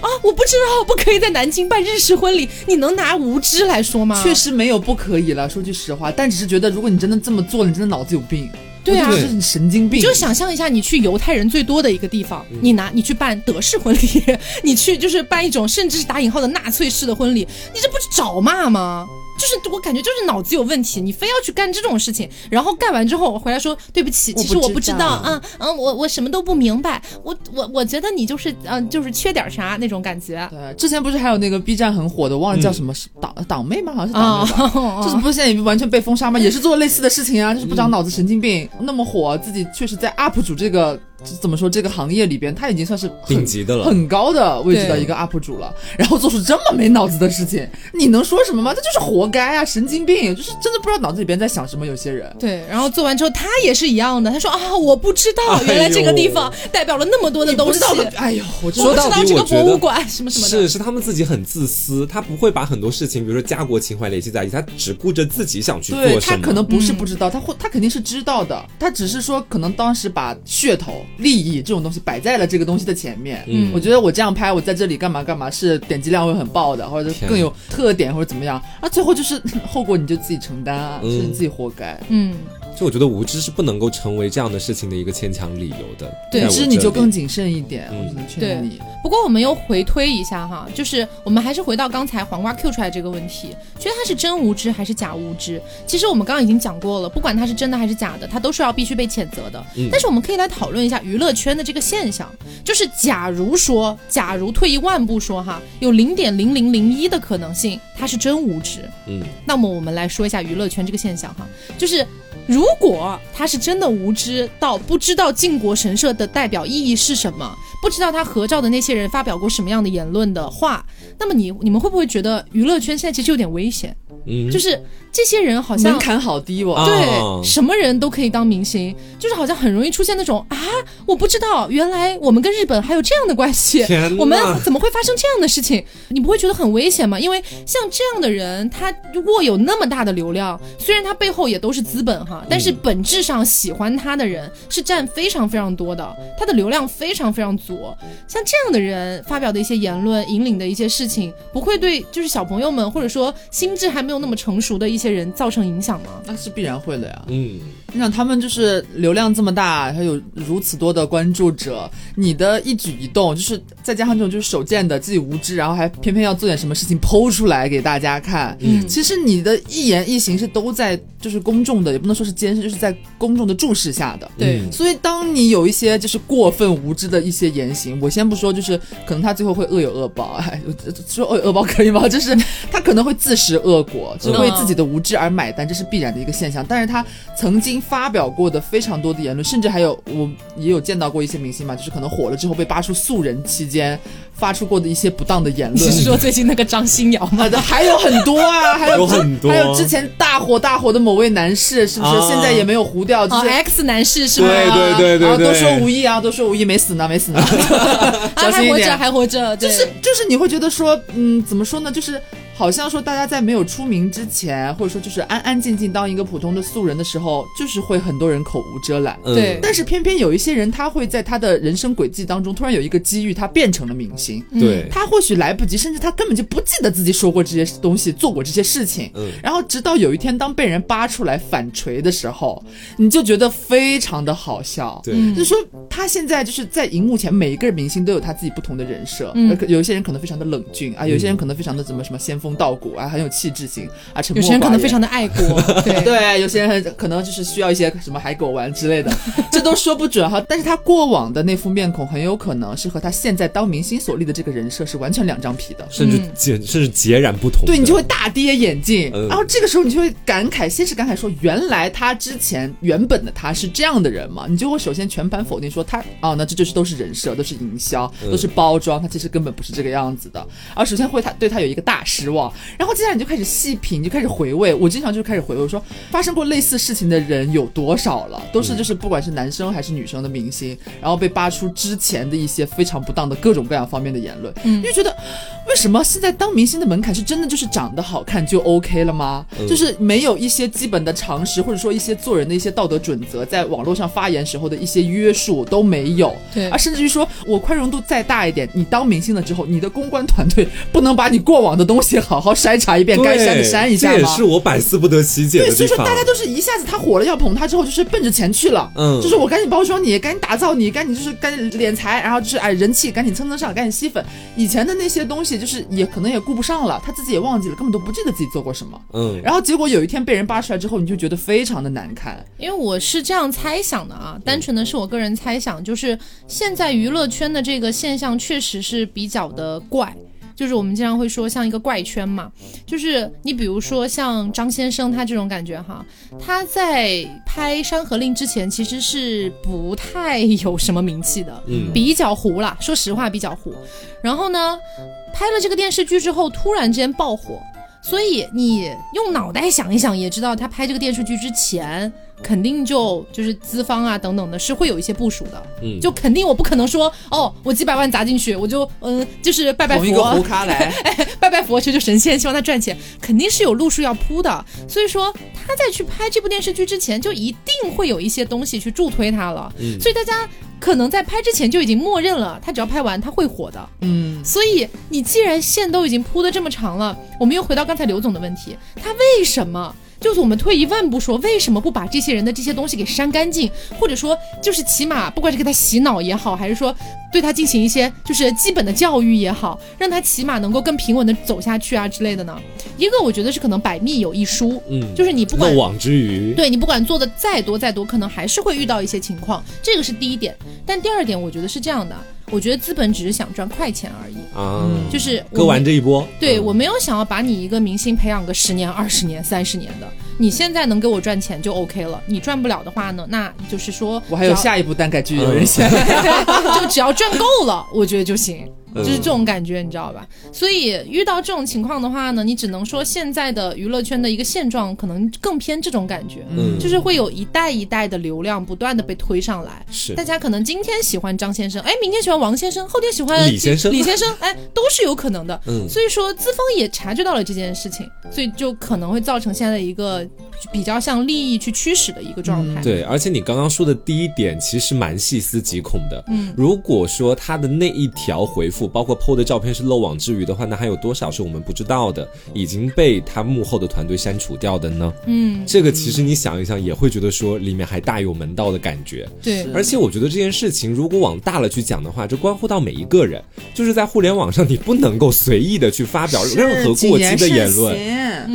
啊？我不知道，不可以在南京办日式婚礼，你能拿无知来说吗？确实没有不可以了，说句实话，但只是觉得，如果你真的这么做了，你真的脑子有病。对啊，是神经病。你就想象一下，你去犹太人最多的一个地方，你拿你去办德式婚礼，你去就是办一种甚至是打引号的纳粹式的婚礼，你这不是找骂吗？就是我感觉就是脑子有问题，你非要去干这种事情，然后干完之后我回来说对不起，其实我不知道，啊嗯，我我什么都不明白，我我我觉得你就是嗯就是缺点啥那种感觉。对，之前不是还有那个 B 站很火的，忘了叫什么党党妹吗？好像是党妹，就是不是现在完全被封杀吗？也是做类似的事情啊，就是不长脑子神经病，那么火，自己确实在 UP 主这个。怎么说？这个行业里边，他已经算是顶级的了，很高的位置的一个 UP 主了。然后做出这么没脑子的事情，你能说什么吗？他就是活该啊！神经病，就是真的不知道脑子里边在想什么。有些人对，然后做完之后，他也是一样的。他说啊，我不知道，原来这个地方代表了那么多的东西。哎呦，我说到这个博物馆什么什么的，是是他们自己很自私，他不会把很多事情，比如说家国情怀联系在一起，他只顾着自己想去做什么。他可能不是不知道，他会他肯定是知道的，他只是说可能当时把噱头、利益这种东西。摆在了这个东西的前面，嗯，我觉得我这样拍，我在这里干嘛干嘛是点击量会很爆的，或者更有特点或者怎么样，那，最后就是后果你就自己承担啊，是你自己活该，嗯。就我觉得无知是不能够成为这样的事情的一个牵强理由的。对，其实你就更谨慎一点，我只能劝你。不过我们又回推一下哈，就是我们还是回到刚才黄瓜 Q 出来这个问题，觉得他是真无知还是假无知？其实我们刚刚已经讲过了，不管他是真的还是假的，他都是要必须被谴责的。但是我们可以来讨论一下娱乐圈的这个现象，就是假如说，假如退一万步说哈，有零点零零零一的可能性他是真无知。嗯，那么我们来说一下娱乐圈这个现象哈，就是。如果他是真的无知到不知道靖国神社的代表意义是什么，不知道他合照的那些人发表过什么样的言论的话，那么你你们会不会觉得娱乐圈现在其实有点危险？嗯，就是这些人好像门槛好低哦，对，什么人都可以当明星，就是好像很容易出现那种啊，我不知道原来我们跟日本还有这样的关系，我们怎么会发生这样的事情？你不会觉得很危险吗？因为像这样的人，他握有那么大的流量，虽然他背后也都是资本哈，但是本质上喜欢他的人是占非常非常多的，他的流量非常非常足。像这样的人发表的一些言论，引领的一些事情，不会对就是小朋友们或者说心智还没有。那么成熟的一些人造成影响吗？那是必然会的呀。嗯，你想他们就是流量这么大，还有如此多的关注者，你的一举一动，就是再加上这种就是手贱的自己无知，然后还偏偏要做点什么事情剖出来给大家看。嗯，其实你的一言一行是都在就是公众的，也不能说是监视，就是在公众的注视下的。对，所以当你有一些就是过分无知的一些言行，我先不说，就是可能他最后会恶有恶报。哎，说恶有恶报可以吗？就是他可能会自食恶果。就为自己的无知而买单，这是必然的一个现象。但是他曾经发表过的非常多的言论，甚至还有我也有见到过一些明星嘛，就是可能火了之后被扒出素人期间发出过的一些不当的言论。是说最近那个张新瑶吗？还有很多啊，还有 很多，还有之前大火大火的某位男士，是不是现在也没有糊掉？就是 X 男士是吗？对对对对，都说无意啊，都说无意，没死呢，没死呢，还活着，还活着。就是就是，你会觉得说，嗯，怎么说呢？就是。好像说大家在没有出名之前，或者说就是安安静静当一个普通的素人的时候，就是会很多人口无遮拦。对，但是偏偏有一些人，他会在他的人生轨迹当中突然有一个机遇，他变成了明星。对，他或许来不及，甚至他根本就不记得自己说过这些东西，做过这些事情。嗯，然后直到有一天，当被人扒出来反锤的时候，你就觉得非常的好笑。对，就说他现在就是在荧幕前，每一个明星都有他自己不同的人设。嗯，有一些人可能非常的冷峻啊，有些人可能非常的怎么什么先锋。风道骨啊，很有气质型啊，有些人可能非常的爱国，对对，有些人可能就是需要一些什么海狗丸之类的，这都说不准哈。但是他过往的那副面孔，很有可能是和他现在当明星所立的这个人设是完全两张皮的，甚至截甚至截然不同。对你就会大跌眼镜，然后这个时候你就会感慨，先是感慨说，原来他之前原本的他是这样的人嘛？你就会首先全盘否定说他哦，那这就是都是人设，都是营销，都是包装，他其实根本不是这个样子的。而首先会他对他有一个大失望。然后接下来你就开始细品，你就开始回味。我经常就开始回味，说发生过类似事情的人有多少了？都是就是不管是男生还是女生的明星，然后被扒出之前的一些非常不当的各种各样方面的言论，你就觉得为什么现在当明星的门槛是真的就是长得好看就 OK 了吗？就是没有一些基本的常识，或者说一些做人的一些道德准则，在网络上发言时候的一些约束都没有。对，啊，甚至于说我宽容度再大一点，你当明星了之后，你的公关团队不能把你过往的东西。好好筛查一遍，该删的删一下这也是我百思不得其解的对，所以说大家都是一下子他火了要捧他之后，就是奔着钱去了。嗯，就是我赶紧包装你，赶紧打造你，赶紧就是赶紧敛财，然后就是哎人气赶紧蹭蹭上，赶紧吸粉。以前的那些东西就是也可能也顾不上了，他自己也忘记了，根本都不记得自己做过什么。嗯，然后结果有一天被人扒出来之后，你就觉得非常的难堪。因为我是这样猜想的啊，单纯的是我个人猜想，就是现在娱乐圈的这个现象确实是比较的怪。就是我们经常会说像一个怪圈嘛，就是你比如说像张先生他这种感觉哈，他在拍《山河令》之前其实是不太有什么名气的，嗯，比较糊了，说实话比较糊。然后呢，拍了这个电视剧之后，突然之间爆火，所以你用脑袋想一想，也知道他拍这个电视剧之前。肯定就就是资方啊等等的，是会有一些部署的，嗯，就肯定我不可能说哦，我几百万砸进去，我就嗯，就是拜拜佛，一个胡咖来，哎，拜拜佛求求神仙，希望他赚钱，肯定是有路数要铺的。所以说他在去拍这部电视剧之前，就一定会有一些东西去助推他了。嗯，所以大家可能在拍之前就已经默认了，他只要拍完他会火的。嗯，所以你既然线都已经铺的这么长了，我们又回到刚才刘总的问题，他为什么？就是我们退一万步说，为什么不把这些人的这些东西给删干净，或者说就是起码不管是给他洗脑也好，还是说对他进行一些就是基本的教育也好，让他起码能够更平稳的走下去啊之类的呢？一个我觉得是可能百密有一疏，嗯，就是你不管漏网之鱼，对你不管做的再多再多，可能还是会遇到一些情况，这个是第一点。但第二点，我觉得是这样的。我觉得资本只是想赚快钱而已。啊，就是割完这一波。对我没有想要把你一个明星培养个十年、二十年、三十年的，你现在能给我赚钱就 OK 了，你赚不了的话呢，那就是说我还有下一部单改剧有人 想，就只要赚够了，我觉得就行。就是这种感觉，你知道吧？所以遇到这种情况的话呢，你只能说现在的娱乐圈的一个现状可能更偏这种感觉，嗯，就是会有一代一代的流量不断的被推上来，是大家可能今天喜欢张先生，哎，明天喜欢王先生，后天喜欢李先生，李先生，哎，都是有可能的，嗯，所以说资方也察觉到了这件事情，所以就可能会造成现在的一个比较像利益去驱使的一个状态。对，而且你刚刚说的第一点其实蛮细思极恐的，嗯，如果说他的那一条回复。包括 PO 的照片是漏网之鱼的话，那还有多少是我们不知道的，已经被他幕后的团队删除掉的呢？嗯，这个其实你想一想，也会觉得说里面还大有门道的感觉。对，而且我觉得这件事情如果往大了去讲的话，这关乎到每一个人，就是在互联网上你不能够随意的去发表任何过激的言论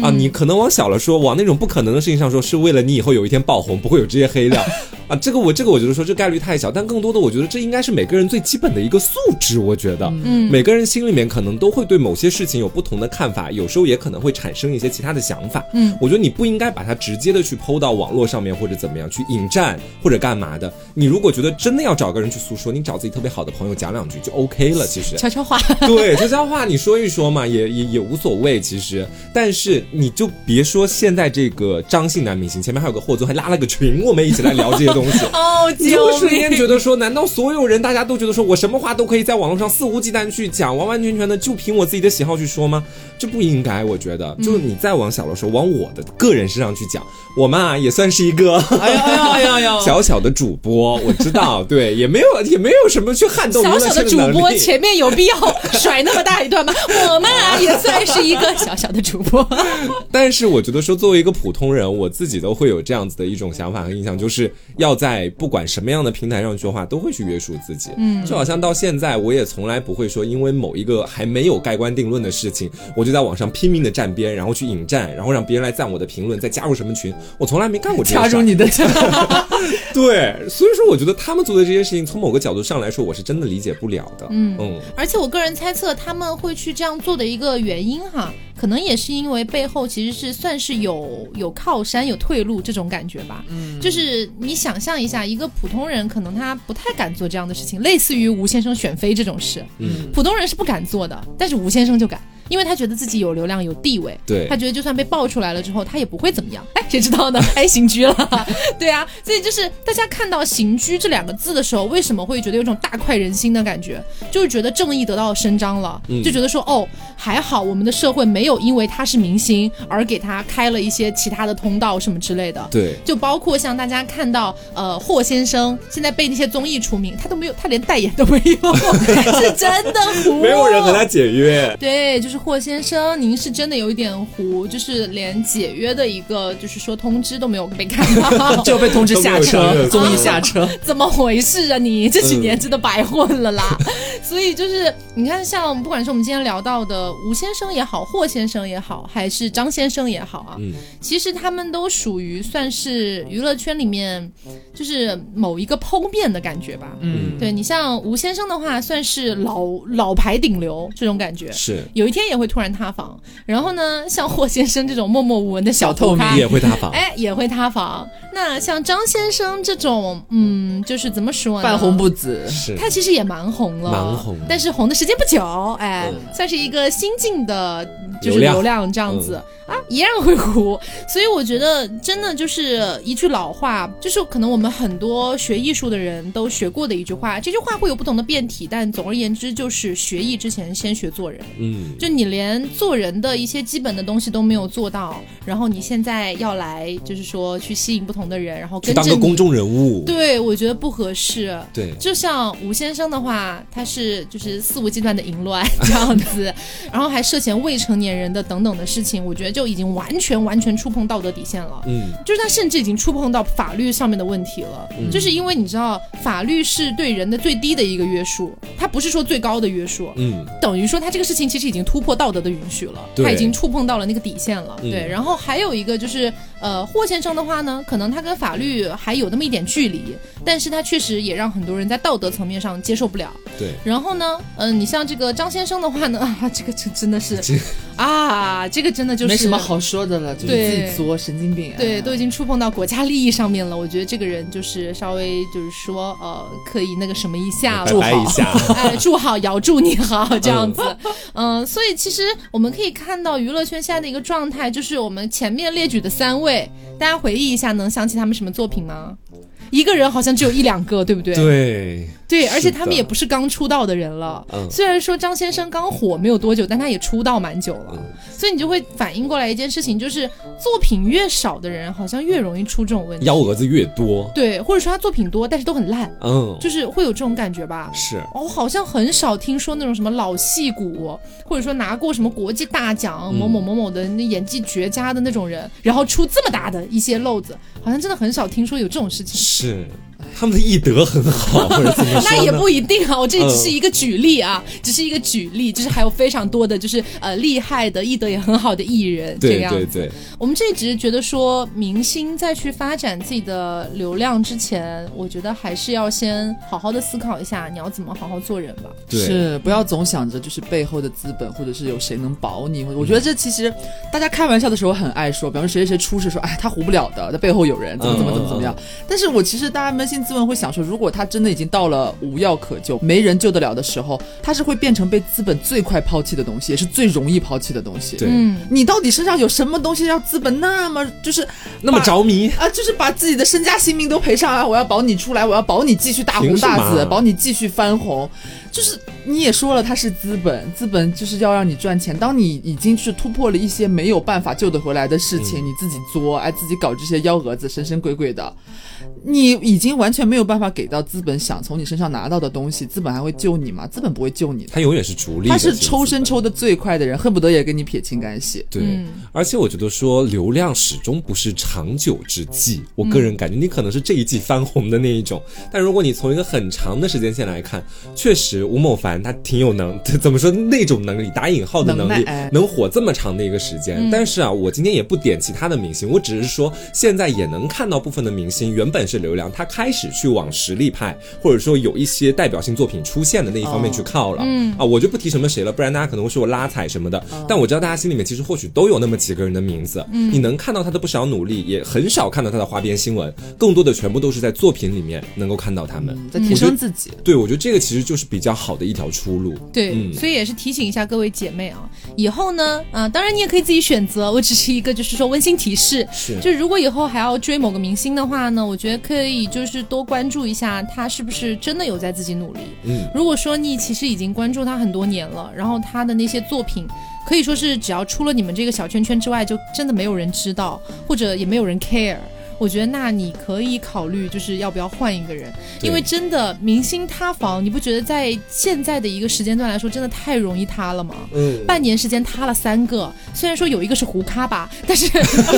啊。你可能往小了说，往那种不可能的事情上说，是为了你以后有一天爆红，不会有这些黑料啊。这个我这个我觉得说这概率太小，但更多的我觉得这应该是每个人最基本的一个素质。我觉得。嗯，每个人心里面可能都会对某些事情有不同的看法，有时候也可能会产生一些其他的想法。嗯，我觉得你不应该把它直接的去抛到网络上面或者怎么样去引战或者干嘛的。你如果觉得真的要找个人去诉说，你找自己特别好的朋友讲两句就 OK 了。其实悄悄话，对悄悄话你说一说嘛，也也也无所谓。其实，但是你就别说现在这个张姓男明星，前面还有个霍尊还拉了个群，我们一起来聊这些东西。哦，就瞬间觉得说，难道所有人大家都觉得说我什么话都可以在网络上肆无忌惮去讲，完完全全的就凭我自己的喜好去说吗？这不应该，我觉得，就是你再往小了说，往我的个人身上去讲，我嘛也算是一个，哎呀哎呀呀，小小的主播，我知道，对，也没有也没有什么去撼动小小的主播，前面有必要甩那么大一段吗？我们啊也算是一个小小的主播，但是我觉得说，作为一个普通人，我自己都会有这样子的一种想法和印象，就是要在不管什么样的平台上说话，都会去约束自己，嗯，就好像到现在，我也从来不会说，因为某一个还没有盖棺定论的事情，我就。在网上拼命的站边，然后去引战，然后让别人来赞我的评论，再加入什么群，我从来没干过这加入你的，对，所以说我觉得他们做的这些事情，从某个角度上来说，我是真的理解不了的。嗯嗯，而且我个人猜测他们会去这样做的一个原因哈，可能也是因为背后其实是算是有有靠山有退路这种感觉吧。嗯，就是你想象一下，一个普通人可能他不太敢做这样的事情，类似于吴先生选妃这种事，嗯，普通人是不敢做的，但是吴先生就敢。因为他觉得自己有流量有地位，对他觉得就算被爆出来了之后，他也不会怎么样。哎，谁知道呢？开刑拘了，对啊，所以就是大家看到刑拘这两个字的时候，为什么会觉得有种大快人心的感觉？就是觉得正义得到伸张了，就觉得说哦，还好我们的社会没有因为他是明星而给他开了一些其他的通道什么之类的。对，就包括像大家看到呃霍先生现在被那些综艺出名，他都没有，他连代言都没有，是真的糊，没有人和他解约。对，就是。霍先生，您是真的有一点糊，就是连解约的一个，就是说通知都没有被看到，就被通知下车，综艺下车，怎么回事啊？你这几年真的白混了啦！所以就是你看，像不管是我们今天聊到的吴先生也好，霍先生也好，还是张先生也好啊，嗯，其实他们都属于算是娱乐圈里面就是某一个剖面的感觉吧，嗯，对你像吴先生的话，算是老老牌顶流这种感觉，是有一天。也会突然塌房，然后呢，像霍先生这种默默无闻的小透明也会塌房，哎，也会塌房。那像张先生这种，嗯，就是怎么说呢？半红不紫，是。他其实也蛮红了，蛮红，但是红的时间不久，哎，算是一个新晋的，就是流量。这样子。啊，一样会糊。所以我觉得真的就是一句老话，就是可能我们很多学艺术的人都学过的一句话，这句话会有不同的变体，但总而言之就是学艺之前先学做人。嗯，就你。你连做人的一些基本的东西都没有做到，然后你现在要来就是说去吸引不同的人，然后跟当个公众人物，对我觉得不合适。对，就像吴先生的话，他是就是肆无忌惮的淫乱这样子，然后还涉嫌未成年人的等等的事情，我觉得就已经完全完全触碰道德底线了。嗯，就是他甚至已经触碰到法律上面的问题了。嗯，就是因为你知道法律是对人的最低的一个约束，它不是说最高的约束。嗯，等于说他这个事情其实已经突破。道德的允许了，他已经触碰到了那个底线了。对，然后还有一个就是，呃，霍先生的话呢，可能他跟法律还有那么一点距离，但是他确实也让很多人在道德层面上接受不了。对，然后呢，嗯，你像这个张先生的话呢，啊，这个真真的是，啊，这个真的就是没什么好说的了，就是自己作，神经病。对，都已经触碰到国家利益上面了，我觉得这个人就是稍微就是说呃，可以那个什么一下，祝好一下，哎，祝好，遥祝你好这样子。嗯，所以其实我们可以看到娱乐圈现在的一个状态，就是我们前面列举的三位，大家回忆一下，能想起他们什么作品吗？一个人好像只有一两个，对不对？对。对，而且他们也不是刚出道的人了。嗯，虽然说张先生刚火没有多久，但他也出道蛮久了。所以你就会反应过来一件事情，就是作品越少的人，好像越容易出这种问题。幺蛾子越多。对，或者说他作品多，但是都很烂。嗯，就是会有这种感觉吧？是。我好像很少听说那种什么老戏骨，或者说拿过什么国际大奖、某某某某的那演技绝佳的那种人，然后出这么大的一些漏子，好像真的很少听说有这种事情。是。他们的艺德很好，或者怎么说？那也不一定啊，我这里只是一个举例啊，只是一个举例，就是还有非常多的就是呃厉害的艺德也很好的艺人这样。对对对，我们这里只是觉得说，明星在去发展自己的流量之前，我觉得还是要先好好的思考一下，你要怎么好好做人吧。是，不要总想着就是背后的资本，或者是有谁能保你。我觉得这其实大家开玩笑的时候很爱说，比方说谁谁谁出事说，哎，他糊不了的，他背后有人，怎么怎么怎么怎么样。但是我其实大家扪心自问会想说，如果他真的已经到了无药可救、没人救得了的时候，他是会变成被资本最快抛弃的东西，也是最容易抛弃的东西。对，你到底身上有什么东西让资本那么就是那么着迷啊？就是把自己的身家性命都赔上啊！我要保你出来，我要保你继续大红大紫，保你继续翻红。就是你也说了，他是资本，资本就是要让你赚钱。当你已经是突破了一些没有办法救得回来的事情，你自己作，哎，自己搞这些幺蛾子，神神鬼鬼的。你已经完全没有办法给到资本想从你身上拿到的东西，资本还会救你吗？资本不会救你，他永远是逐利，他是抽身抽的最快的人，恨不得也跟你撇清干系。对，而且我觉得说流量始终不是长久之计。我个人感觉，你可能是这一季翻红的那一种，但如果你从一个很长的时间线来看，确实吴某凡他挺有能，怎么说那种能力，打引号的能力，能火这么长的一个时间。但是啊，我今天也不点其他的明星，我只是说现在也能看到部分的明星原本。是流量，他开始去往实力派，或者说有一些代表性作品出现的那一方面去靠了。嗯啊，我就不提什么谁了，不然大家可能会说我拉踩什么的。但我知道大家心里面其实或许都有那么几个人的名字。嗯，你能看到他的不少努力，也很少看到他的花边新闻，更多的全部都是在作品里面能够看到他们在提升自己。对，我觉得这个其实就是比较好的一条出路。对，所以也是提醒一下各位姐妹啊，以后呢，啊，当然你也可以自己选择。我只是一个就是说温馨提示，是，就如果以后还要追某个明星的话呢，我觉得可以就是。多关注一下他是不是真的有在自己努力。嗯，如果说你其实已经关注他很多年了，然后他的那些作品可以说是只要出了你们这个小圈圈之外，就真的没有人知道，或者也没有人 care。我觉得那你可以考虑，就是要不要换一个人，因为真的明星塌房，你不觉得在现在的一个时间段来说，真的太容易塌了吗？嗯，半年时间塌了三个，虽然说有一个是胡咖吧，但是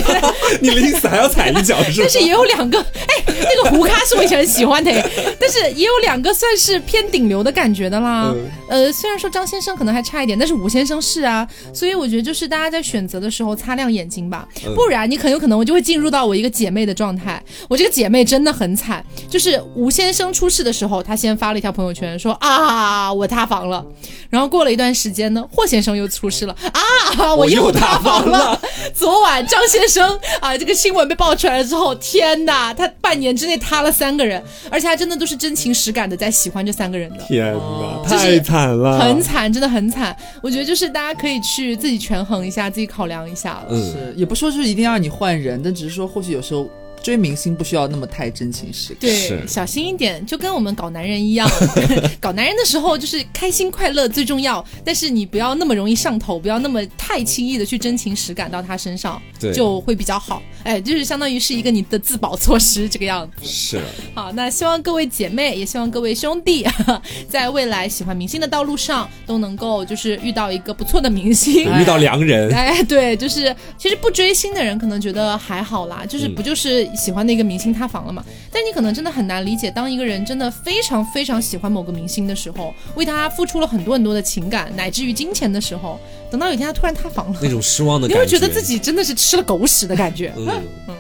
你的意思还要踩一脚是？但是也有两个，哎，那个胡咖是我以前很喜欢的，但是也有两个算是偏顶流的感觉的啦。呃，虽然说张先生可能还差一点，但是吴先生是啊，所以我觉得就是大家在选择的时候擦亮眼睛吧，不然你很有可能我就会进入到我一个姐妹的。状态，我这个姐妹真的很惨。就是吴先生出事的时候，她先发了一条朋友圈，说啊，我塌房了。然后过了一段时间呢，霍先生又出事了啊，我又塌房了。昨晚张先生啊，这个新闻被爆出来了之后，天哪，他半年之内塌了三个人，而且还真的都是真情实感的在喜欢这三个人的。天哪，太惨了，很惨，真的很惨。我觉得就是大家可以去自己权衡一下，自己考量一下了。是，也不说就是一定要你换人，但只是说或许有时候。追明星不需要那么太真情实感，对，小心一点，就跟我们搞男人一样，搞男人的时候就是开心快乐最重要，但是你不要那么容易上头，不要那么太轻易的去真情实感到他身上，对，就会比较好。哎，就是相当于是一个你的自保措施，这个样子。是。好，那希望各位姐妹，也希望各位兄弟，在未来喜欢明星的道路上都能够就是遇到一个不错的明星，遇到良人。哎，对，就是其实不追星的人可能觉得还好啦，就是不就是。喜欢的一个明星塌房了嘛？但你可能真的很难理解，当一个人真的非常非常喜欢某个明星的时候，为他付出了很多很多的情感，乃至于金钱的时候，等到有一天他突然塌房了，那种失望的，你会觉得自己真的是吃了狗屎的感觉。嗯嗯。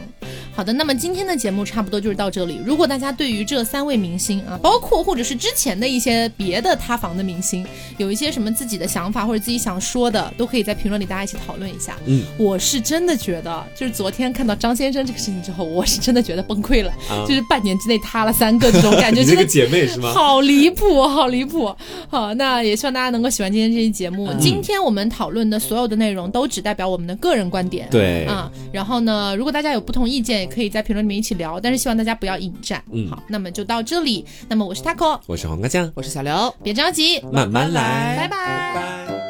好的，那么今天的节目差不多就是到这里。如果大家对于这三位明星啊，包括或者是之前的一些别的塌房的明星，有一些什么自己的想法或者自己想说的，都可以在评论里大家一起讨论一下。嗯，我是真的觉得，就是昨天看到张先生这个事情之后，我是真的觉得崩溃了，就是半年之内塌了三个这种感觉，这个姐妹是吗？好离谱，好离谱。好，那也希望大家能够喜欢今天这期节目。今天我们讨论的所有的内容都只代表我们的个人观点。对啊，然后呢，如果大家有不同意见，也可以在评论里面一起聊。但是希望大家不要引战。嗯，好，那么就到这里。那么我是 taco，我是黄瓜酱，我是小刘，别着急，慢慢来，拜拜。